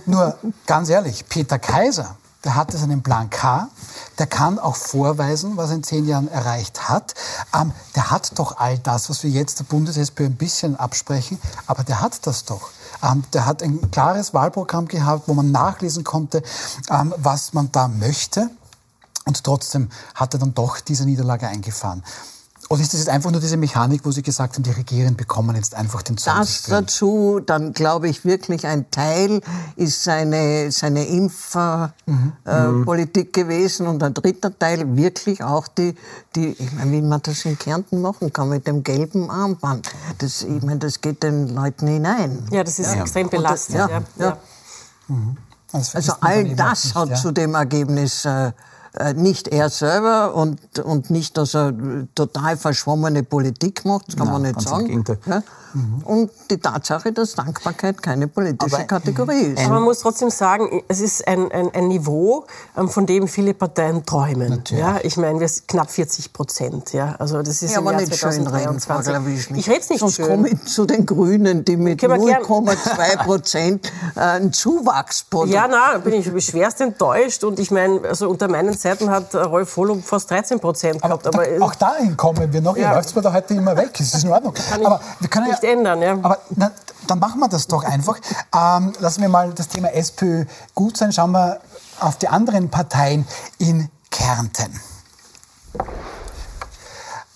nur ganz ehrlich, Peter Kaiser, der hatte seinen Plan K, der kann auch vorweisen, was er in zehn Jahren erreicht hat. Ähm, der hat doch all das, was wir jetzt der Bundes-SPÖ ein bisschen absprechen, aber der hat das doch. Ähm, der hat ein klares Wahlprogramm gehabt, wo man nachlesen konnte, ähm, was man da möchte. Und trotzdem hat er dann doch diese Niederlage eingefahren. Oder ist das jetzt einfach nur diese Mechanik, wo Sie gesagt haben, die Regierenden bekommen jetzt einfach den Zorn zu Das dazu, dann glaube ich wirklich ein Teil ist seine, seine Impfpolitik gewesen und ein dritter Teil wirklich auch die, die, ich meine, wie man das in Kärnten machen kann mit dem gelben Armband. Das, ich meine, das geht den Leuten hinein. Ja, das ist extrem Und das- belastend. ja, ja, ja. Das Also dann all das nicht, hat ja. zu dem Ergebnis äh, äh, nicht er selber und, und nicht, dass er äh, total verschwommene Politik macht, das kann Nein, man nicht sagen. Ja? Und die Tatsache, dass Dankbarkeit keine politische Aber- Kategorie ist. Aber man muss trotzdem sagen, es ist ein, ein, ein Niveau, ähm, von dem viele Parteien träumen. Ja, ich meine, wir sind knapp 40 Prozent. Ja, also das ist Ja, im aber Jahr nicht schön reden, 2023. Glawischnik. Ich rede es nicht Sonst schön. komme ich zu den Grünen, die mit Können wir gern- 0,2 Prozent äh, einen Zuwachs Ja, na, bin ich schwerst enttäuscht. Und ich meine, also unter meinen Zeiten hat Rolf Holub fast 13 Prozent gehabt. Aber, da, auch dahin kommen wir noch. Ihr Ja. läuft mir da heute immer weg. Es ist in Ordnung. Kann ich aber wir können nicht ja, ändern, ja. Aber na, dann machen wir das doch einfach. Ähm, lassen wir mal das Thema SPÖ gut sein. Schauen wir auf die anderen Parteien in Kärnten.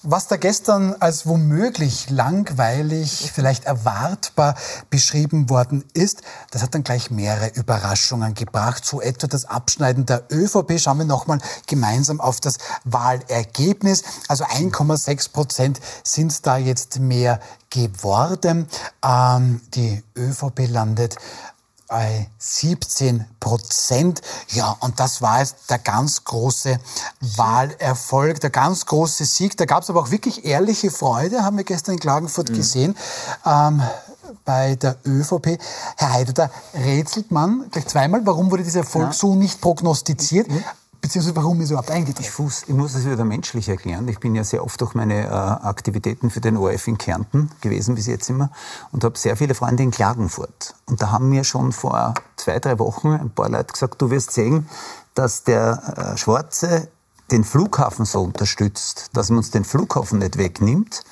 Was da gestern als womöglich langweilig, vielleicht erwartbar beschrieben worden ist, das hat dann gleich mehrere Überraschungen gebracht. So etwa das Abschneiden der ÖVP. Schauen wir nochmal gemeinsam auf das Wahlergebnis. Also 1,6 Prozent sind da jetzt mehr geworden. Ähm, die ÖVP landet 17 Prozent. Ja, und das war jetzt der ganz große Wahlerfolg, der ganz große Sieg. Da gab es aber auch wirklich ehrliche Freude, haben wir gestern in Klagenfurt mhm. gesehen. Ähm, bei der ÖVP. Herr Heide, da rätselt man gleich zweimal, warum wurde dieser Erfolg ja. so nicht prognostiziert? Mhm. Beziehungsweise warum ist er überhaupt eingetreten? Ich, muss, ich muss es wieder menschlich erklären. Ich bin ja sehr oft durch meine äh, Aktivitäten für den ORF in Kärnten gewesen bis jetzt immer und habe sehr viele Freunde in Klagenfurt. Und da haben mir schon vor zwei, drei Wochen ein paar Leute gesagt, du wirst sehen, dass der äh, Schwarze den Flughafen so unterstützt, dass man uns den Flughafen nicht wegnimmt.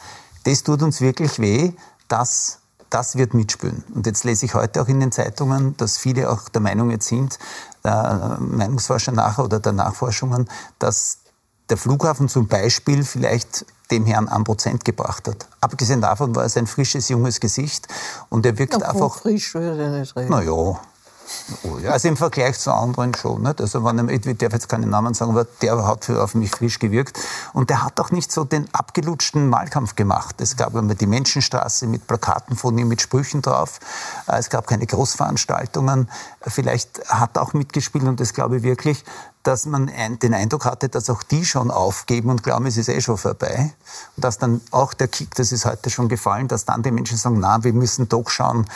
Das tut uns wirklich weh, dass das wird mitspülen. Und jetzt lese ich heute auch in den Zeitungen, dass viele auch der Meinung jetzt sind, der Meinungsforscher nachher oder der Nachforschungen, dass der Flughafen zum Beispiel vielleicht dem Herrn an Prozent gebracht hat. Abgesehen davon war es ein frisches, junges Gesicht und er wirkt ja, einfach... frisch würde ich nicht reden. Naja, ja, also im Vergleich zu anderen schon. Nicht? Also wenn, ich darf jetzt keinen Namen sagen, aber der hat für, auf mich frisch gewirkt. Und der hat auch nicht so den abgelutschten Wahlkampf gemacht. Es gab immer die Menschenstraße mit Plakaten von ihm, mit Sprüchen drauf. Äh, es gab keine Großveranstaltungen. Vielleicht hat auch mitgespielt und das glaube ich wirklich dass man den Eindruck hatte, dass auch die schon aufgeben und glauben, es ist eh schon vorbei. Und dass dann auch der Kick, das ist heute schon gefallen, dass dann die Menschen sagen, na, wir müssen doch schauen,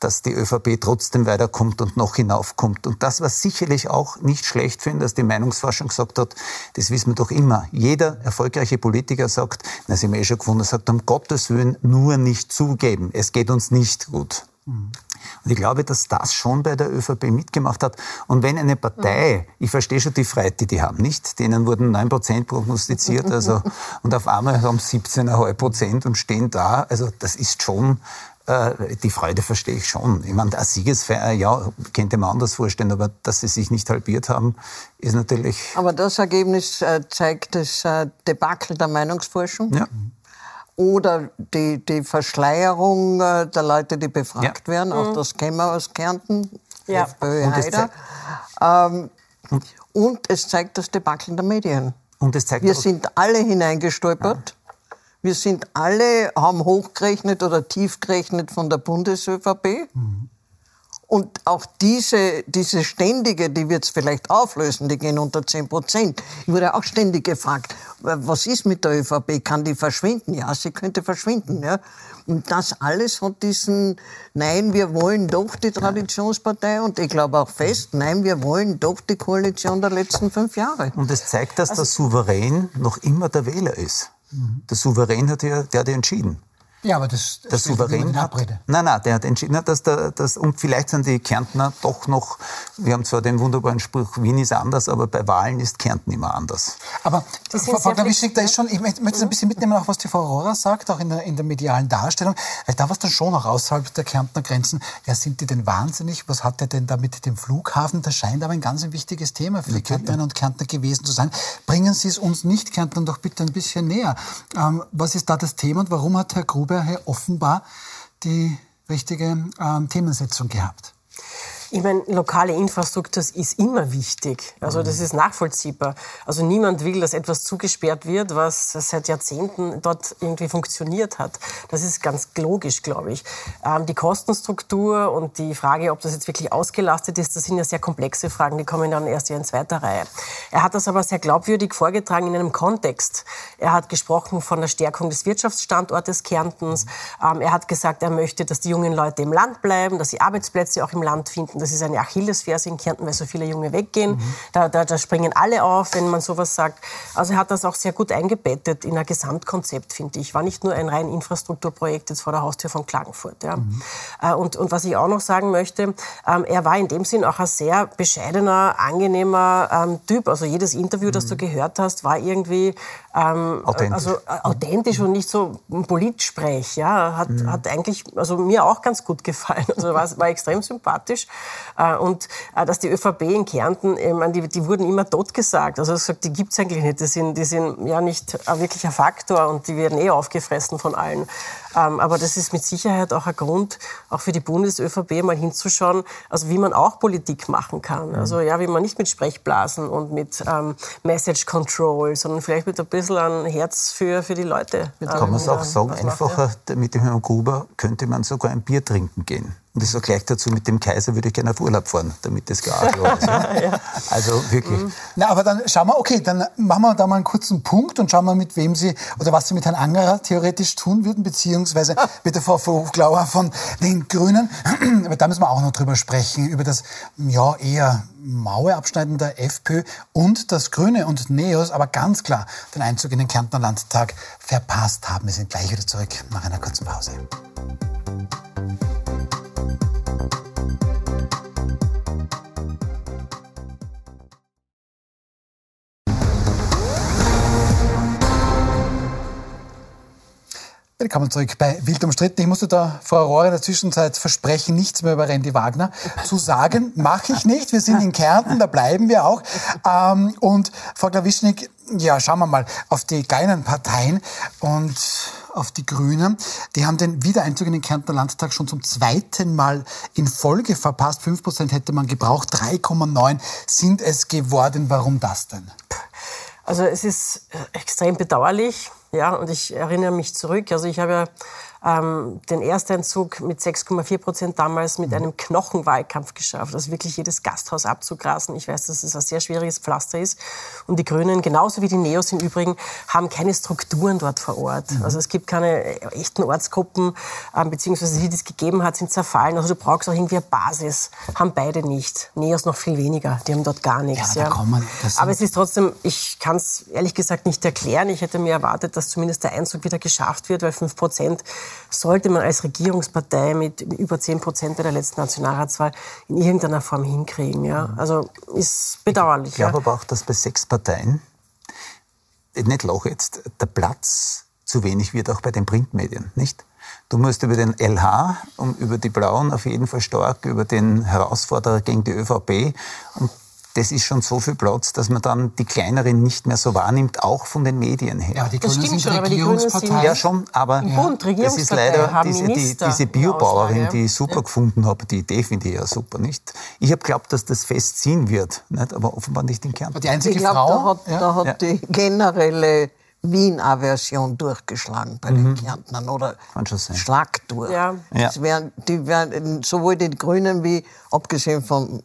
dass die ÖVP trotzdem weiterkommt und noch hinaufkommt. Und das war sicherlich auch nicht schlecht für ihn, dass die Meinungsforschung gesagt hat, das wissen wir doch immer. Jeder erfolgreiche Politiker sagt, na, sie haben eh schon gefunden, sagt, um Gottes Willen nur nicht zugeben. Es geht uns nicht gut. Und ich glaube, dass das schon bei der ÖVP mitgemacht hat. Und wenn eine Partei, ich verstehe schon die Freiheit, die die haben, nicht? Denen wurden 9 Prozent prognostiziert, also, und auf einmal haben sie 17,5 Prozent und stehen da. Also, das ist schon, äh, die Freude verstehe ich schon. Ich meine, eine Siegesfeier, ja, könnte man anders vorstellen, aber dass sie sich nicht halbiert haben, ist natürlich. Aber das Ergebnis äh, zeigt das äh, Debakel der Meinungsforschung. Ja oder die, die Verschleierung äh, der Leute, die befragt ja. werden. Auch mhm. das kennen wir aus Kärnten, ja. FPÖ Haider. Ähm, und es zeigt das Debakel der Medien. Und es zeigt wir sind alle hineingestolpert. Ja. Wir sind alle, haben hochgerechnet oder tief gerechnet von der Bundes-ÖVP. Mhm. Und auch diese, diese ständige, die wird es vielleicht auflösen, die gehen unter 10 Prozent. Ich wurde auch ständig gefragt, was ist mit der ÖVP? Kann die verschwinden? Ja, sie könnte verschwinden. Ja. Und das alles hat diesen, nein, wir wollen doch die Traditionspartei und ich glaube auch fest, nein, wir wollen doch die Koalition der letzten fünf Jahre. Und es zeigt, dass also, der Souverän noch immer der Wähler ist. Der Souverän hat ja, der hat ja entschieden. Ja, aber das, das der Souverän hat, nein, nein, der hat entschieden, dass der, das, und vielleicht sind die Kärntner doch noch, wir haben zwar den wunderbaren Spruch, Wien ist anders, aber bei Wahlen ist Kärnten immer anders. Aber Frau, Frau Klawischnik, da ist schon, ich möchte, möchte ein bisschen mitnehmen, auch was die Frau Rohrer sagt, auch in der, in der medialen Darstellung, weil da war es dann schon auch außerhalb der Kärntner Grenzen, ja, sind die denn wahnsinnig, was hat der denn da mit dem Flughafen, das scheint aber ein ganz wichtiges Thema für die Kärntnerinnen und Kärntner gewesen zu sein. Bringen Sie es uns nicht, Kärntnern, doch bitte ein bisschen näher. Ähm, was ist da das Thema und warum hat Herr Gruber hier offenbar die richtige ähm, Themensetzung gehabt. Ich meine, lokale Infrastruktur ist immer wichtig. Also das ist nachvollziehbar. Also niemand will, dass etwas zugesperrt wird, was seit Jahrzehnten dort irgendwie funktioniert hat. Das ist ganz logisch, glaube ich. Ähm, die Kostenstruktur und die Frage, ob das jetzt wirklich ausgelastet ist, das sind ja sehr komplexe Fragen, die kommen dann erst in zweiter Reihe. Er hat das aber sehr glaubwürdig vorgetragen in einem Kontext. Er hat gesprochen von der Stärkung des Wirtschaftsstandortes Kärntens. Ähm, er hat gesagt, er möchte, dass die jungen Leute im Land bleiben, dass sie Arbeitsplätze auch im Land finden das ist eine Achillesferse in Kärnten, weil so viele Junge weggehen. Mhm. Da, da, da, springen alle auf, wenn man sowas sagt. Also er hat das auch sehr gut eingebettet in ein Gesamtkonzept, finde ich. War nicht nur ein rein Infrastrukturprojekt jetzt vor der Haustür von Klagenfurt. Ja. Mhm. Und, und was ich auch noch sagen möchte, ähm, er war in dem Sinn auch ein sehr bescheidener, angenehmer ähm, Typ. Also jedes Interview, das du gehört hast, war irgendwie ähm, authentisch. Also, äh, authentisch und nicht so ein Politsprech. Ja. Hat, mhm. hat eigentlich also mir auch ganz gut gefallen. Also war, war extrem sympathisch. Äh, und äh, dass die ÖVP in Kärnten, ich meine, die, die wurden immer totgesagt. Also gesagt, die gibt's eigentlich nicht. Die sind, die sind ja nicht ein wirklicher Faktor und die werden eh aufgefressen von allen. Ähm, aber das ist mit Sicherheit auch ein Grund, auch für die Bundes-ÖVP mal hinzuschauen, also wie man auch Politik machen kann. Mhm. Also ja, wie man nicht mit Sprechblasen und mit ähm, Message Control, sondern vielleicht mit ein bisschen ein Herz für, für die Leute. Jetzt kann man es auch sagen, einfacher macht, mit dem Herrn Gruber könnte man sogar ein Bier trinken gehen. Und ich sage gleich dazu, mit dem Kaiser würde ich gerne auf Urlaub fahren, damit das klar ist. Ja? ja. Also wirklich. Mhm. Na, aber dann schauen wir, okay, dann machen wir da mal einen kurzen Punkt und schauen wir, mit wem Sie oder was Sie mit Herrn Angerer theoretisch tun würden, beziehungsweise mit der Frau Hofglauer von den Grünen. Aber da müssen wir auch noch drüber sprechen, über das ja eher maue Abschneiden der FPÖ und das Grüne und Neos, aber ganz klar den Einzug in den Kärntner Landtag verpasst haben. Wir sind gleich wieder zurück nach einer kurzen Pause. Willkommen zurück bei Wild umstritten. Ich musste da Frau Rohre in der Zwischenzeit versprechen, nichts mehr über Randy Wagner zu sagen. Mache ich nicht. Wir sind in Kärnten, da bleiben wir auch. Ähm, und Frau Klawischnik, ja, schauen wir mal auf die kleinen Parteien und auf die Grünen. Die haben den Wiedereinzug in den Kärntner Landtag schon zum zweiten Mal in Folge verpasst. 5% hätte man gebraucht, 3,9 sind es geworden. Warum das denn? Also es ist extrem bedauerlich. Ja, und ich erinnere mich zurück. Also ich habe ja ähm, den Ersteinzug mit 6,4 Prozent damals mit einem Knochenwahlkampf geschafft. Also wirklich jedes Gasthaus abzugrasen. Ich weiß, dass es ein sehr schwieriges Pflaster ist. Und die Grünen, genauso wie die Neos im Übrigen, haben keine Strukturen dort vor Ort. Mhm. Also es gibt keine echten Ortsgruppen, ähm, beziehungsweise die, die es gegeben hat, sind zerfallen. Also du brauchst auch irgendwie eine Basis. Haben beide nicht. Neos noch viel weniger. Die haben dort gar nichts. Ja, ja. Aber es ist trotzdem, ich kann es ehrlich gesagt nicht erklären. Ich hätte mir erwartet, dass zumindest der Einzug wieder geschafft wird, weil 5 Prozent sollte man als Regierungspartei mit über 10 Prozent bei der letzten Nationalratswahl in irgendeiner Form hinkriegen. Ja? Also ist bedauerlich. Ich glaube ja. aber auch, dass bei sechs Parteien, nicht Loch jetzt, der Platz zu wenig wird auch bei den Printmedien, nicht? Du musst über den LH und über die Blauen auf jeden Fall stark, über den Herausforderer gegen die ÖVP und das ist schon so viel Platz, dass man dann die kleineren nicht mehr so wahrnimmt, auch von den Medien her. Ja, die das stimmt schon, aber die Grünen sind ja schon, aber ja. das ist leider diese, die, diese Biobauerin, die ich super ja. gefunden habe, die Idee finde ich ja super, nicht? Ich habe geglaubt, dass das festziehen wird, nicht? aber offenbar nicht in Kärnten. Die einzige ich glaub, Frau, da hat, ja? da hat die generelle Wien-Aversion durchgeschlagen bei mhm. den Kärntnern oder Schlag durch. Ja. Das wären, die wären, sowohl die Grünen wie, abgesehen vom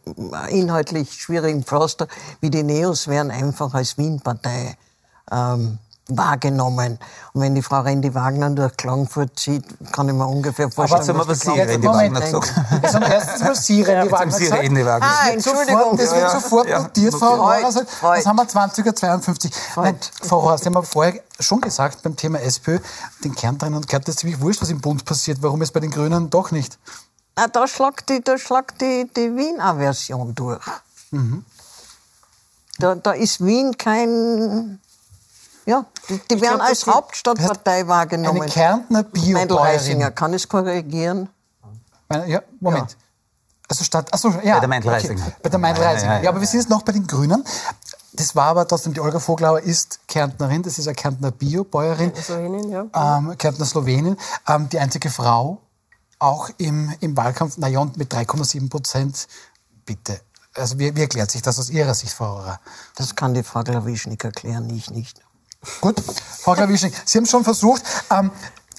inhaltlich schwierigen Pflaster, wie die Neos wären einfach als Wien-Partei ähm, wahrgenommen. Und wenn die Frau Rendi Wagner durch Klagenfurt zieht, kann ich mir ungefähr vorstellen, Aber was, was die Rendi Wagner gesagt hat. Also erstens mal Sie, Rendi Wagner Sie Rendi Wagner. Ah, Entschuldigung. Das wird sofort ja, notiert, Frau. Also, das haben wir 20.52 Nein, Frau Rohr, Sie haben vorher schon gesagt beim Thema SPÖ, den Kärntnerinnen und Kärntnern ist ziemlich wurscht, was im Bund passiert. Warum ist bei den Grünen doch nicht? Ah, da schlagt die, da schlagt die, die Wien-Aversion durch. Mhm. Da, da ist Wien kein ja, die, die werden glaub, als Hauptstadtpartei wahrgenommen. Eine Kärntner Biobäuerin. Kann ich korrigieren? Ja, Moment. Ja. Also statt, achso, ja. Bei der Meindl-Reisinger. Okay. Bei der Meindl-Reisinger. Ja, ja, ja, aber wir sind jetzt noch bei den Grünen. Das war aber trotzdem, die Olga Voglauer ist Kärntnerin, das ist eine Kärntner Biobäuerin. Slowenin, ja. Ähm, Kärntner Slowenin. Ähm, die einzige Frau, auch im, im Wahlkampf, naja, und mit 3,7 Prozent. Bitte. Also wie, wie erklärt sich das aus Ihrer Sicht, Frau Rohrer? Das kann die Frau Glawischnik erklären, ich nicht. Gut, Frau Klawischnik, Sie haben es schon versucht. Ähm,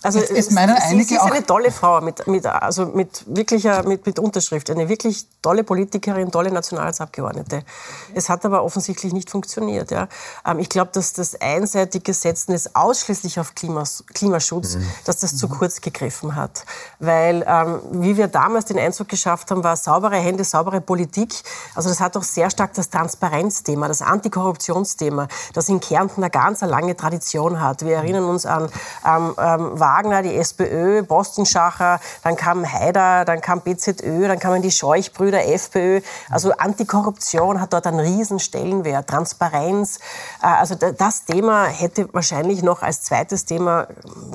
also es, es meinen sie, einige sie ist eine tolle Frau mit, mit, also mit wirklicher mit, mit Unterschrift, eine wirklich tolle Politikerin, tolle Nationalratsabgeordnete. Es hat aber offensichtlich nicht funktioniert. Ja. Ähm, ich glaube, dass das einseitige Setzen des ausschließlich auf Klimas, Klimaschutz, mhm. dass das zu kurz gegriffen hat, weil ähm, wie wir damals den Einzug geschafft haben, war saubere Hände, saubere Politik. Also das hat doch sehr stark das Transparenzthema, das Antikorruptionsthema, das in Kärnten eine ganz lange Tradition hat. Wir erinnern uns an ähm, ähm, Wagner, die SPÖ, Bostenschacher, dann kam Haider, dann kam BZÖ, dann kamen die Scheuchbrüder, FPÖ. Also Antikorruption hat dort einen riesen Stellenwert, Transparenz. Äh, also das Thema hätte wahrscheinlich noch als zweites Thema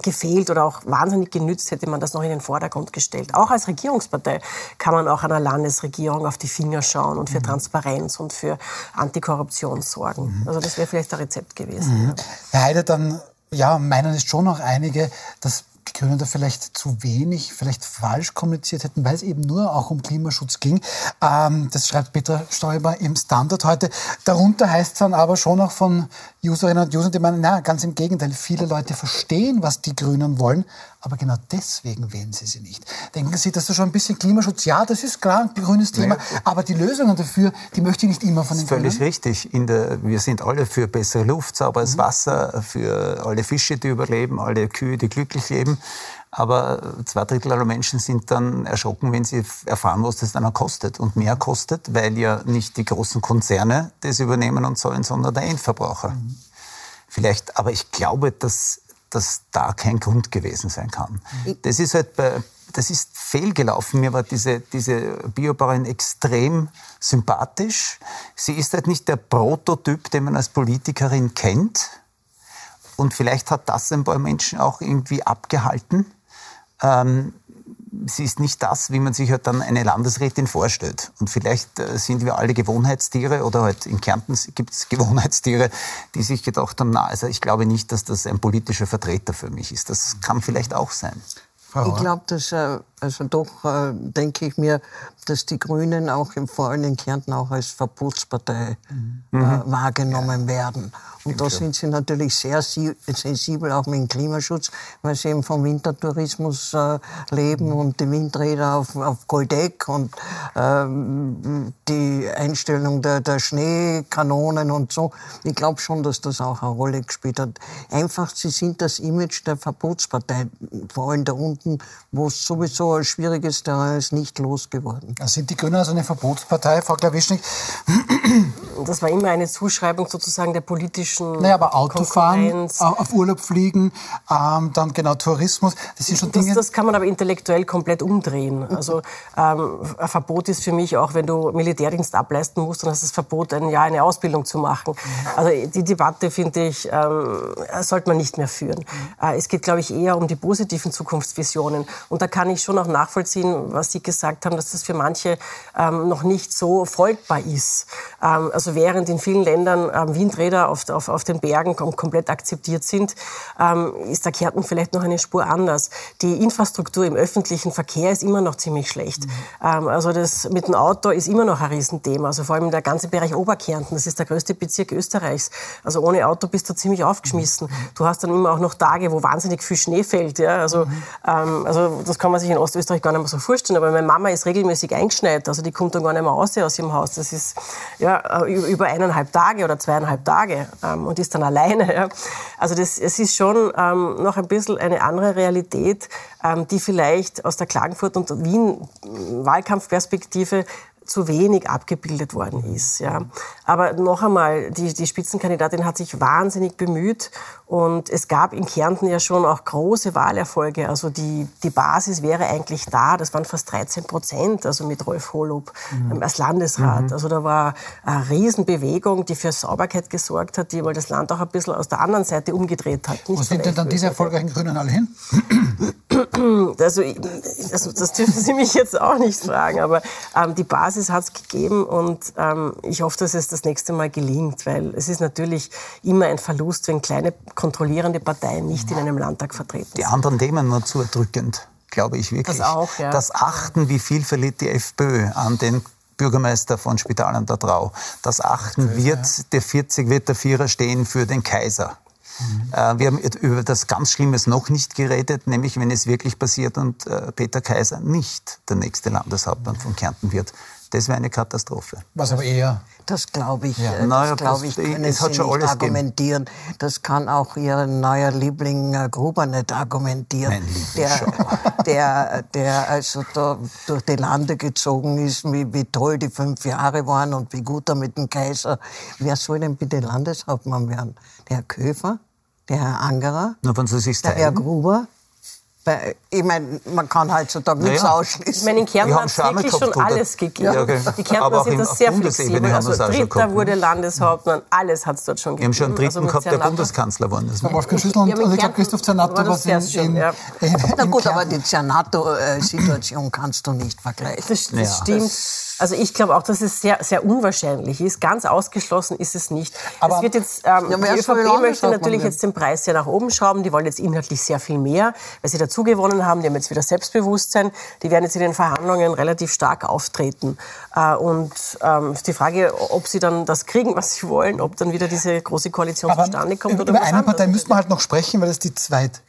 gefehlt oder auch wahnsinnig genützt, hätte man das noch in den Vordergrund gestellt. Auch als Regierungspartei kann man auch einer Landesregierung auf die Finger schauen und für mhm. Transparenz und für Antikorruption sorgen. Mhm. Also das wäre vielleicht ein Rezept gewesen. Mhm. Herr Heide, dann ja, meinen es schon noch einige, dass die Grünen da vielleicht zu wenig, vielleicht falsch kommuniziert hätten, weil es eben nur auch um Klimaschutz ging. Ähm, das schreibt Peter Stoiber im Standard heute. Darunter heißt es dann aber schon auch von Userinnen und Usern, die meinen, na, ganz im Gegenteil, viele Leute verstehen, was die Grünen wollen, aber genau deswegen wählen sie sie nicht. Denken Sie, dass das schon ein bisschen Klimaschutz, ja, das ist klar, ein grünes Thema, ja. aber die Lösungen dafür, die möchte ich nicht immer von den Völlig Grünen. richtig. In der, wir sind alle für bessere Luft, sauberes mhm. Wasser, für alle Fische, die überleben, alle Kühe, die glücklich leben. Aber zwei Drittel aller Menschen sind dann erschrocken, wenn sie erfahren, was das dann kostet. Und mehr kostet, weil ja nicht die großen Konzerne das übernehmen und sollen, sondern der Endverbraucher. Mhm. Vielleicht, aber ich glaube, dass das da kein Grund gewesen sein kann. Das ist halt bei, das ist fehlgelaufen. Mir war diese, diese Biobauerin extrem sympathisch. Sie ist halt nicht der Prototyp, den man als Politikerin kennt. Und vielleicht hat das ein paar Menschen auch irgendwie abgehalten. Ähm, sie ist nicht das, wie man sich halt dann eine Landesrätin vorstellt. Und vielleicht äh, sind wir alle Gewohnheitstiere oder halt in Kärnten gibt es Gewohnheitstiere, die sich gedacht haben, na, also ich glaube nicht, dass das ein politischer Vertreter für mich ist. Das kann vielleicht auch sein. Ich glaube, dass, äh, also doch, äh, denke ich mir, dass die Grünen auch vor allem in Kärnten auch als Verbotspartei mhm. wahrgenommen ja. werden. Und da sind sie natürlich sehr sensibel auch mit dem Klimaschutz, weil sie eben vom Wintertourismus äh, leben mhm. und die Windräder auf, auf Goldeck und ähm, die Einstellung der, der Schneekanonen und so. Ich glaube schon, dass das auch eine Rolle gespielt hat. Einfach, sie sind das Image der Verbotspartei, vor allem da unten, wo es sowieso ein schwieriges Terrain ist, nicht losgeworden. Sind die Grünen also eine Verbotspartei, Frau Klawischnik? Das war immer eine Zuschreibung sozusagen der politischen politischen Naja, aber Autofahren, auf Urlaub fliegen, ähm, dann genau Tourismus, das sind schon Dinge... Das, das kann man aber intellektuell komplett umdrehen. Also ähm, ein Verbot ist für mich auch, wenn du Militärdienst ableisten musst, dann hast du das Verbot, ein Jahr eine Ausbildung zu machen. Also die Debatte, finde ich, ähm, sollte man nicht mehr führen. Äh, es geht, glaube ich, eher um die positiven Zukunftsvisionen. Und da kann ich schon auch nachvollziehen, was Sie gesagt haben, dass das für manche ähm, noch nicht so folgbar ist. Ähm, also während in vielen Ländern ähm, Windräder auf, auf auf, den Bergen komplett akzeptiert sind, ähm, ist der Kärnten vielleicht noch eine Spur anders. Die Infrastruktur im öffentlichen Verkehr ist immer noch ziemlich schlecht. Mhm. Ähm, also das mit dem Auto ist immer noch ein Riesenthema. Also vor allem der ganze Bereich Oberkärnten, das ist der größte Bezirk Österreichs. Also ohne Auto bist du ziemlich aufgeschmissen. Mhm. Du hast dann immer auch noch Tage, wo wahnsinnig viel Schnee fällt. Ja? Also, mhm. ähm, also das kann man sich in Ostösterreich gar nicht mehr so vorstellen. Aber meine Mama ist regelmäßig eingeschneit. Also die kommt dann gar nicht mehr raus aus ihrem Haus. Das ist ja, über eineinhalb Tage oder zweieinhalb Tage ähm, und ist dann alleine. Ja. Also das, es ist schon ähm, noch ein bisschen eine andere Realität, ähm, die vielleicht aus der Klagenfurt und Wien Wahlkampfperspektive zu wenig abgebildet worden ist. Ja. Aber noch einmal, die, die Spitzenkandidatin hat sich wahnsinnig bemüht und es gab in Kärnten ja schon auch große Wahlerfolge. Also die, die Basis wäre eigentlich da. Das waren fast 13 Prozent, also mit Rolf Holub mhm. Ähm, als Landesrat. Mhm. Also da war eine Riesenbewegung, die für Sauberkeit gesorgt hat, die mal das Land auch ein bisschen aus der anderen Seite umgedreht hat. Wo sind denn dann diese erfolgreichen Grünen alle hin? Also, also, das dürfen Sie mich jetzt auch nicht fragen, aber ähm, die Basis hat es gegeben und ähm, ich hoffe, dass es das nächste Mal gelingt, weil es ist natürlich immer ein Verlust, wenn kleine kontrollierende Parteien nicht in einem Landtag vertreten sind. Die anderen Themen nur zu erdrückend, glaube ich wirklich. Das auch, ja. Das Achten, wie viel verliert die FPÖ an den Bürgermeister von Spital an der Trau. Das Achten wird, der 40 wird der Vierer stehen für den Kaiser. Mhm. Äh, wir haben über das ganz Schlimmes noch nicht geredet, nämlich wenn es wirklich passiert und äh, Peter Kaiser nicht der nächste Landeshauptmann von Kärnten wird. Das wäre eine Katastrophe. Was aber eher das glaube ich, ja. das naja, glaube ich, können es Sie nicht argumentieren. Gegeben. Das kann auch Ihr neuer Liebling äh, Gruber nicht argumentieren. Mein der, der, der also da durch die Lande gezogen ist, wie, wie toll die fünf Jahre waren und wie gut er mit dem Kaiser. Wer soll denn bitte Landeshauptmann werden? Der Herr Köfer? Der Herr Angerer? Na, wenn Sie sich der Herr Gruber? Ich meine, man kann heutzutage nichts Naja. ausschließen. Ich meine, in Kärnten Wir haben hat es wirklich schon unter- alles gegeben. Ja, okay. Die Kärntner Aber sind in- das auf sehr flexibel. Also wir Dritter gehabt, wurde ne? Landeshauptmann, alles hat es dort schon Wir gegeben. haben schon einen Dritten Also gehabt, der Bundeskanzler war. Das Wolfgang Schüssel und, Ja, und ich glaube, Kärnten Christoph Zernato war das in, sehr schön, ja. in, in Na gut, aber Kärnten. die Zernato-Situation kannst du nicht vergleichen. Das, das Ja. stimmt. Also ich glaube auch, dass es sehr, sehr unwahrscheinlich ist. Ganz ausgeschlossen ist es nicht. Aber- es wird jetzt, ähm, Ja, die ÖVP möchte natürlich jetzt den Preis sehr nach oben schrauben. Die wollen jetzt inhaltlich sehr viel mehr, weil sie dazu gewonnen haben. Die haben jetzt wieder Selbstbewusstsein. Die werden jetzt in den Verhandlungen relativ stark auftreten. Äh, und ähm, die Frage, ob sie dann das kriegen, was sie wollen, ob dann wieder diese große Koalition Aber zustande kommt. über oder über eine Partei müssen wir halt noch sprechen, weil das die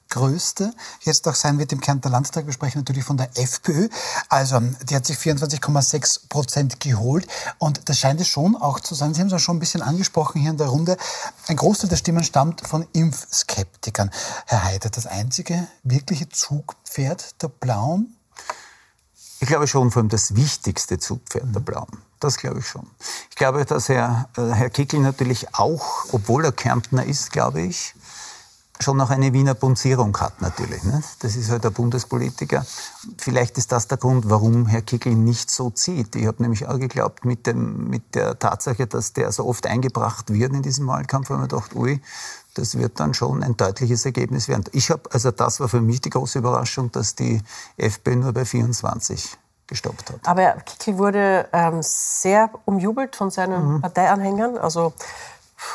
zweitgrößte jetzt auch sein wird im Kärntner Landtag. Wir sprechen natürlich von der FPÖ. Also die hat sich 24,6 Prozent geholt und das scheint es schon auch zu sein. Sie haben es auch schon ein bisschen angesprochen hier in der Runde. Ein Großteil der Stimmen stammt von Impfskeptikern. Herr Haider, das einzige wirkliche Zugpferd der Blauen? Ich glaube schon, vor allem das wichtigste Zugpferd der Blauen. Das glaube ich schon. Ich glaube, dass Herr, äh, Herr Kickl natürlich auch, obwohl er Kärntner ist, glaube ich, schon noch eine Wiener Punzierung hat natürlich. Ne? Das ist halt der Bundespolitiker. Vielleicht ist das der Grund, warum Herr Kickl nicht so zieht. Ich habe nämlich auch geglaubt, mit, dem, mit der Tatsache, dass der so oft eingebracht wird in diesem Wahlkampf, habe ich mir gedacht, ui, das wird dann schon ein deutliches Ergebnis werden. Ich habe, also das war für mich die große Überraschung, dass die FPÖ nur bei 24 gestoppt hat. Aber Kickl wurde ähm, sehr umjubelt von seinen Mhm. Parteianhängern, also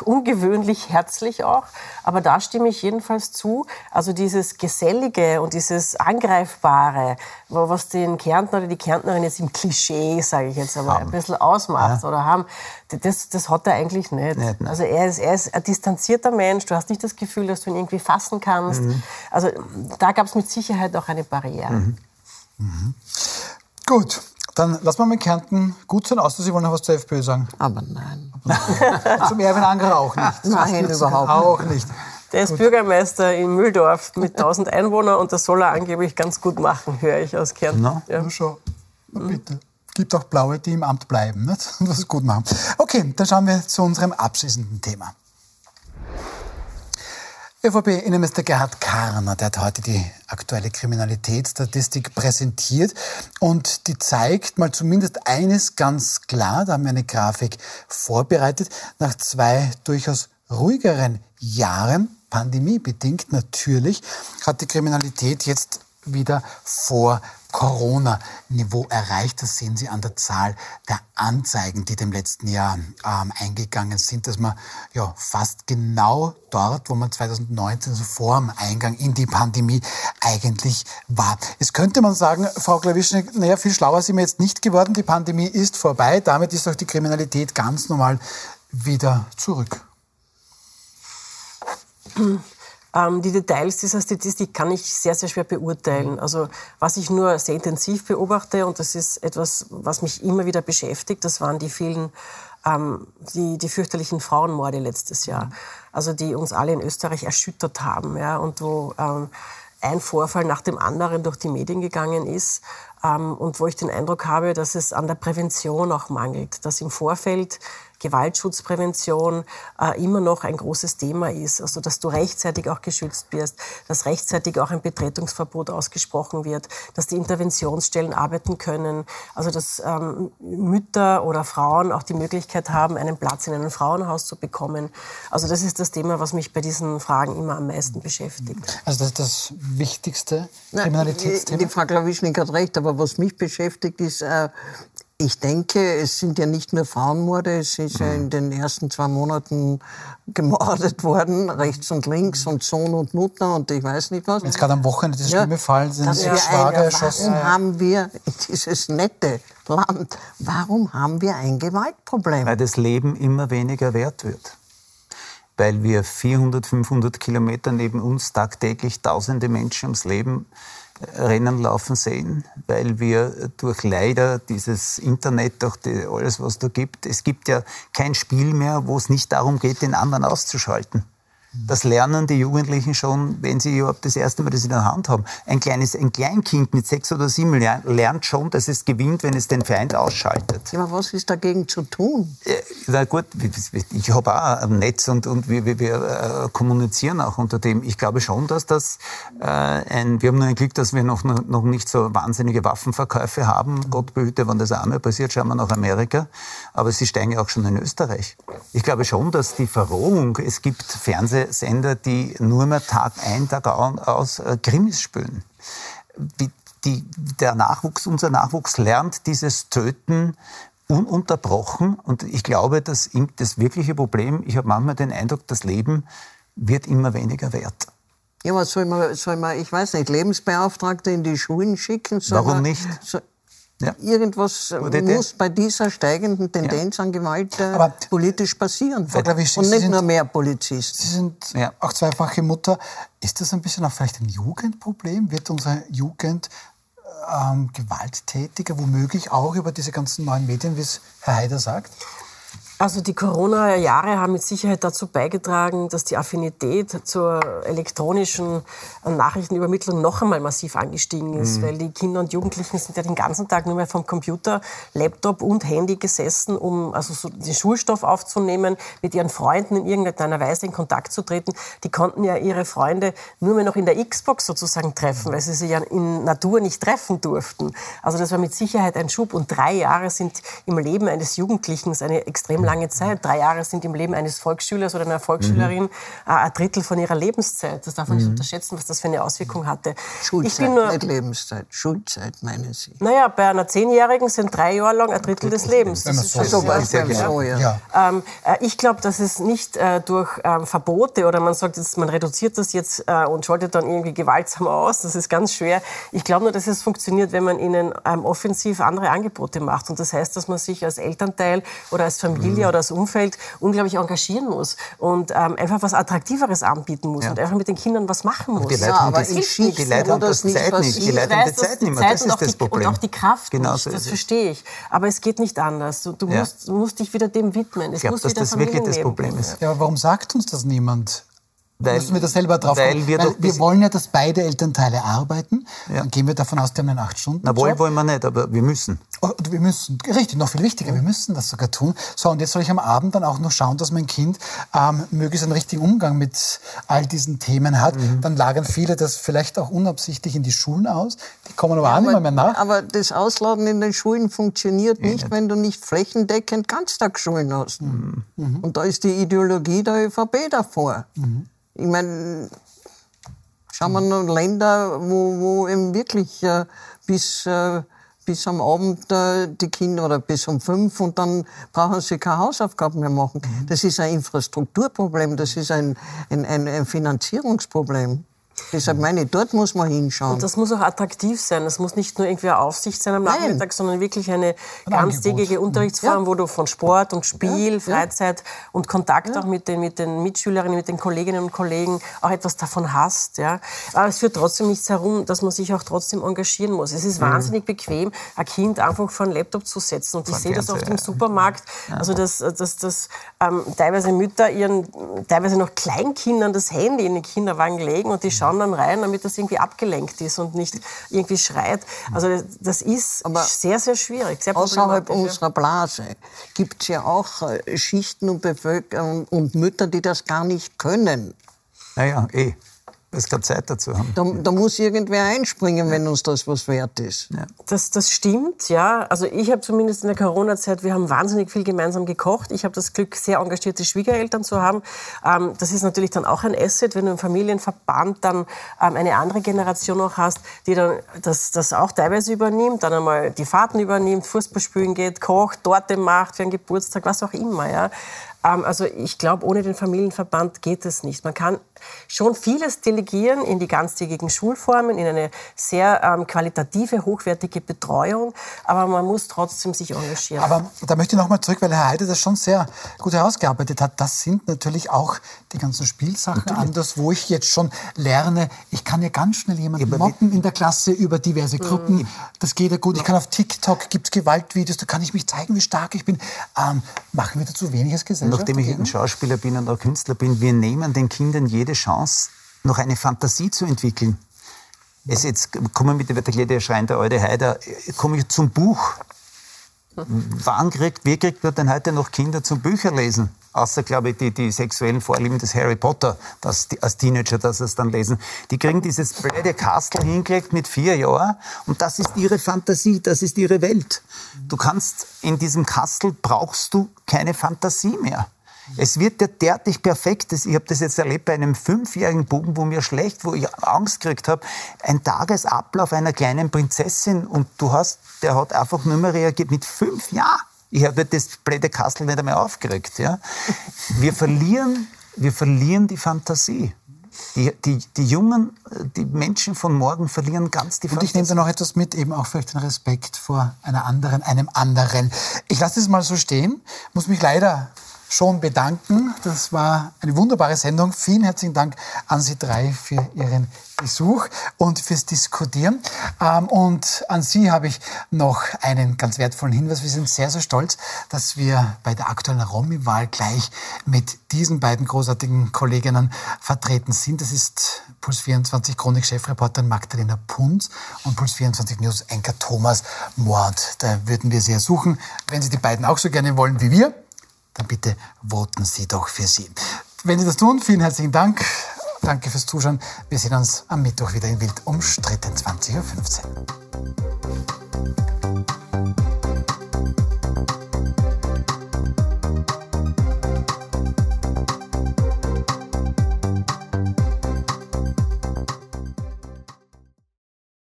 ungewöhnlich herzlich auch. Aber da stimme ich jedenfalls zu. Also dieses Gesellige und dieses Angreifbare, was den Kärntner oder die Kärntnerin jetzt im Klischee, sage ich jetzt einmal, ein bisschen ausmacht oder haben, das, das hat er eigentlich nicht. Nicht, nein. Also er ist, er ist ein distanzierter Mensch. Du hast nicht das Gefühl, dass du ihn irgendwie fassen kannst. Mhm. Also da gab es mit Sicherheit auch eine Barriere. Gut, dann lassen wir mit Kärnten gut sein, außer Sie wollen noch was zur FPÖ sagen. Aber nein. Zum Erwin Angerer auch nicht. Nein, überhaupt Auch nicht. Der ist Bürgermeister in Mühldorf mit 1000 Einwohnern und das soll er angeblich ganz gut machen, höre ich aus Kärnten. Na? Ja. Schon. Na bitte. Gibt auch Blaue, die im Amt bleiben nicht? und das gut machen. Okay, dann schauen wir zu unserem abschließenden Thema. ÖVP-Innenminister Gerhard Karner, der hat heute die aktuelle Kriminalitätsstatistik präsentiert und die zeigt mal zumindest eines ganz klar, da haben wir eine Grafik vorbereitet, nach zwei durchaus ruhigeren Jahren, pandemiebedingt natürlich, hat die Kriminalität jetzt wieder vor Corona-Niveau erreicht. Das sehen Sie an der Zahl der Anzeigen, die dem letzten Jahr ähm, eingegangen sind, dass man ja fast genau dort, wo man 2019, also vor dem Eingang in die Pandemie eigentlich war. Jetzt könnte man sagen, Frau Klawischnik, naja, viel schlauer sind wir jetzt nicht geworden. Die Pandemie ist vorbei. Damit ist auch die Kriminalität ganz normal wieder zurück. Ähm, die Details dieser Statistik kann ich sehr, sehr schwer beurteilen. Also was ich nur sehr intensiv beobachte, und das ist etwas, was mich immer wieder beschäftigt, das waren die vielen, ähm, die, die fürchterlichen Frauenmorde letztes Jahr. Also die uns alle in Österreich erschüttert haben. Ja, und wo ähm, ein Vorfall nach dem anderen durch die Medien gegangen ist. Ähm, und wo ich den Eindruck habe, dass es an der Prävention auch mangelt. Dass im Vorfeld Gewaltschutzprävention äh, immer noch ein großes Thema ist. Also, dass du rechtzeitig auch geschützt wirst, dass rechtzeitig auch ein Betretungsverbot ausgesprochen wird, dass die Interventionsstellen arbeiten können, also dass ähm, Mütter oder Frauen auch die Möglichkeit haben, einen Platz in einem Frauenhaus zu bekommen. Also, das ist das Thema, was mich bei diesen Fragen immer am meisten beschäftigt. Also das ist das wichtigste Nein, Kriminalitätsthema. Die Frau Klawischnik hat recht, aber was mich beschäftigt ist, äh, ich denke, es sind ja nicht nur Frauenmorde, es ist ja in den ersten zwei Monaten gemordet worden, rechts und links und Sohn und Mutter und ich weiß nicht was. Jetzt gerade am Wochenende dieser schlimme Fall, sind dass wir Schwager ein, erschossen. Warum haben wir dieses nette Land, warum haben wir ein Gewaltproblem? Weil das Leben immer weniger wert wird. Weil wir 400, 500 Kilometer neben uns tagtäglich tausende Menschen ums Leben äh, rennen, laufen sehen, weil wir durch leider dieses Internet, durch die, alles, was da gibt, es gibt ja kein Spiel mehr, wo es nicht darum geht, den anderen auszuschalten. Das lernen die Jugendlichen schon, wenn sie überhaupt das erste Mal das in der Hand haben. Ein kleines, ein Kleinkind mit sechs oder sieben lernt schon, dass es gewinnt, wenn es den Feind ausschaltet. Ja, aber was ist dagegen zu tun? Na gut, ich habe auch ein Netz und, und wir, wir, wir äh, kommunizieren auch unter dem. Ich glaube schon, dass das äh, ein, wir haben nur ein Glück, dass wir noch, noch nicht so wahnsinnige Waffenverkäufe haben. Gott behüte, wenn das einmal passiert, schauen wir nach Amerika. Aber sie steigen ja auch schon in Österreich. Ich glaube schon, dass die Verrohung, es gibt Sender, die nur mehr Tag ein, Tag aus äh, Krimis spülen. Die, die, der Nachwuchs, unser Nachwuchs lernt dieses Töten ununterbrochen. Und ich glaube, dass das wirkliche Problem, ich habe manchmal den Eindruck, das Leben wird immer weniger wert. Ja, was soll man, soll man, ich weiß nicht, Lebensbeauftragte in die Schulen schicken? Warum man, nicht? Soll, ja. Irgendwas muss bei dieser steigenden Tendenz ja. an Gewalt äh, politisch passieren. Ich, Und nicht nur mehr Polizisten. Sie sind ja. auch zweifache Mutter. Ist das ein bisschen auch vielleicht ein Jugendproblem? Wird unsere Jugend ähm, gewalttätiger, womöglich auch über diese ganzen neuen Medien, wie es Herr Haider sagt? Also die Corona-Jahre haben mit Sicherheit dazu beigetragen, dass die Affinität zur elektronischen Nachrichtenübermittlung noch einmal massiv angestiegen ist, mhm. weil die Kinder und Jugendlichen sind ja den ganzen Tag nur mehr vom Computer, Laptop und Handy gesessen, um also so den Schulstoff aufzunehmen, mit ihren Freunden in irgendeiner Weise in Kontakt zu treten. Die konnten ja ihre Freunde nur mehr noch in der Xbox sozusagen treffen, weil sie sie ja in Natur nicht treffen durften. Also das war mit Sicherheit ein Schub und drei Jahre sind im Leben eines Jugendlichen eine extrem lange Zeit. Drei Jahre sind im Leben eines Volksschülers oder einer Volksschülerin mhm. Ein Drittel von ihrer Lebenszeit. Das darf man mhm. nicht unterschätzen, was das für eine Auswirkung hatte. Schulzeit, ich bin nur, nicht Lebenszeit. Schulzeit, meinen Sie? Naja, bei einer Zehnjährigen sind drei Jahre lang ein Drittel des Lebens. Das ist schon so, ja. Ähm, äh, ich glaube, dass es nicht äh, durch ähm, Verbote oder man sagt jetzt, man reduziert das jetzt äh, und schaltet dann irgendwie gewaltsam aus. Das ist ganz schwer. Ich glaube nur, dass es funktioniert, wenn man ihnen ähm, offensiv andere Angebote macht. Und das heißt, dass man sich als Elternteil oder als Familie Familie oder das Umfeld unglaublich engagieren muss und ähm, einfach was Attraktiveres anbieten muss ja. und einfach mit den Kindern was machen muss. Die Leute ja, haben das, nicht, die Leute haben das nicht Zeit nicht. Die Leute haben die Zeit nicht mehr. Das ist das Problem. Und auch die Kraft genau nicht. das verstehe ich. Aber es geht nicht anders. Du, du ja. musst, musst, dich wieder dem widmen. Es ich glaube, dass das wirklich das Problem ist. Ja, aber warum sagt uns das niemand? Weil, müssen wir da selber drauf weil wir, weil wir wollen ja, dass beide Elternteile arbeiten. Ja. Dann gehen wir davon aus, die haben einen acht Stunden. Na, wollen wollen wir nicht, aber wir müssen. Oh, wir müssen, richtig, noch viel wichtiger, wir müssen das sogar tun. So, und jetzt soll ich am Abend dann auch noch schauen, dass mein Kind ähm, möglichst einen richtigen Umgang mit all diesen Themen hat. Mhm. Dann lagern viele das vielleicht auch unabsichtlich in die Schulen aus. Die kommen aber ja, auch nicht mehr nach. Aber das Ausladen in den Schulen funktioniert ja, nicht, nicht, wenn du nicht flächendeckend Ganztagsschulen hast. Mhm. Und da ist die Ideologie der ÖVP davor. Mhm. Ich meine, schauen wir noch Länder, wo, wo eben wirklich äh, bis, äh, bis am Abend äh, die Kinder oder bis um fünf und dann brauchen sie keine Hausaufgaben mehr machen. Mhm. Das ist ein Infrastrukturproblem, das ist ein, ein, ein, ein Finanzierungsproblem. Deshalb meine ich, dort muss man hinschauen. Und das muss auch attraktiv sein. Das muss nicht nur irgendwie eine Aufsicht sein am Nachmittag, Nein. sondern wirklich eine ganztägige Unterrichtsform, ja. wo du von Sport und Spiel, ja. Freizeit und Kontakt auch mit den, mit den Mitschülerinnen, mit den Kolleginnen und Kollegen auch etwas davon hast. Ja. Aber es führt trotzdem nichts herum, dass man sich auch trotzdem engagieren muss. Es ist mhm. wahnsinnig bequem, ein Kind einfach vor einen Laptop zu setzen. Und ich sehe das oft im Supermarkt, also dass, dass, dass ähm, teilweise Mütter ihren teilweise noch Kleinkindern das Handy in den Kinderwagen legen und die schauen dann rein, damit das irgendwie abgelenkt ist und nicht irgendwie schreit. Also das ist Aber sehr, sehr schwierig. Sehr außerhalb unserer Blase gibt es ja auch äh, Schichten und Bevölkerung und Mütter, die das gar nicht können. Naja, eh es keine Zeit dazu haben. Da, da, muss irgendwer einspringen, wenn uns das was wert ist. Ja. Das, das stimmt, ja. Also ich habe zumindest in der Corona-Zeit, wir haben wahnsinnig viel gemeinsam gekocht. Ich habe das Glück, sehr engagierte Schwiegereltern zu haben. Ähm, das ist natürlich dann auch ein Asset, wenn du im Familienverband dann ähm, eine andere Generation noch hast, die dann das, das auch teilweise übernimmt, dann einmal die Fahrten übernimmt, Fußball spielen geht, kocht, Torte macht für einen Geburtstag, was auch immer, ja. Ähm, also ich glaube, ohne den Familienverband geht es nicht. Man kann schon vieles delegieren in die ganztägigen Schulformen, in eine sehr ähm, qualitative, hochwertige Betreuung, aber man muss trotzdem sich engagieren. Aber da möchte ich noch mal zurück, weil Herr Heide das schon sehr gut herausgearbeitet hat. Das sind natürlich auch die ganzen Spielsachen natürlich. anders, wo ich jetzt schon lerne, ich kann ja ganz schnell jemanden ja, mobben in der Klasse über diverse Gruppen. Mhm. Das geht ja gut. Ich kann auf TikTok, gibt es Gewaltvideos, da kann ich mich zeigen, wie stark ich bin. Ähm, machen wir dazu wenig als Gesellschaft? Nachdem ich ein Schauspieler bin und auch Künstler bin, wir nehmen den Kindern jede Chance, noch eine Fantasie zu entwickeln. Es jetzt kommen mit der Wetterkleider schreien der alte Heider, komme ich zum Buch. Wann kriegt, wie kriegt man denn heute noch Kinder zum Bücherlesen? Außer, glaube ich, die, die sexuellen Vorlieben des Harry Potter, das, die, als Teenager, dass sie es dann lesen. Die kriegen dieses blöde Kastel hingelegt mit vier Jahren und das ist ihre Fantasie, das ist ihre Welt. Du kannst, in diesem Kastel brauchst du keine Fantasie mehr. Es wird ja derartig perfekt. Ich habe das jetzt erlebt bei einem fünfjährigen Buben, wo mir schlecht, wo ich Angst gekriegt habe. Ein Tagesablauf einer kleinen Prinzessin und du hast, der hat einfach nur mehr reagiert mit fünf Jahren. Ich habe das blöde Kastel nicht einmal aufgeregt. Ja? Wir, verlieren, wir verlieren die Fantasie. Die, die, die Jungen, die Menschen von morgen verlieren ganz die Fantasie. Und ich nehme da noch etwas mit, eben auch vielleicht den Respekt vor einer anderen, einem anderen. Ich lasse es mal so stehen, muss mich leider schon bedanken. Das war eine wunderbare Sendung. Vielen herzlichen Dank an Sie drei für Ihren Besuch und fürs Diskutieren. Ähm, und an Sie habe ich noch einen ganz wertvollen Hinweis. Wir sind sehr, sehr stolz, dass wir bei der aktuellen Romy-Wahl gleich mit diesen beiden großartigen Kolleginnen vertreten sind. Das ist Puls 24 Chronik-Chefreporterin Magdalena Punz und Puls 24 News-Anchor Thomas Mord. Da würden wir sehr suchen. Wenn Sie die beiden auch so gerne wollen wie wir, dann bitte voten Sie doch für sie. Wenn Sie das tun, vielen herzlichen Dank. Danke fürs Zuschauen. Wir sehen uns am Mittwoch wieder in Wild umstritten, 20.15 Uhr.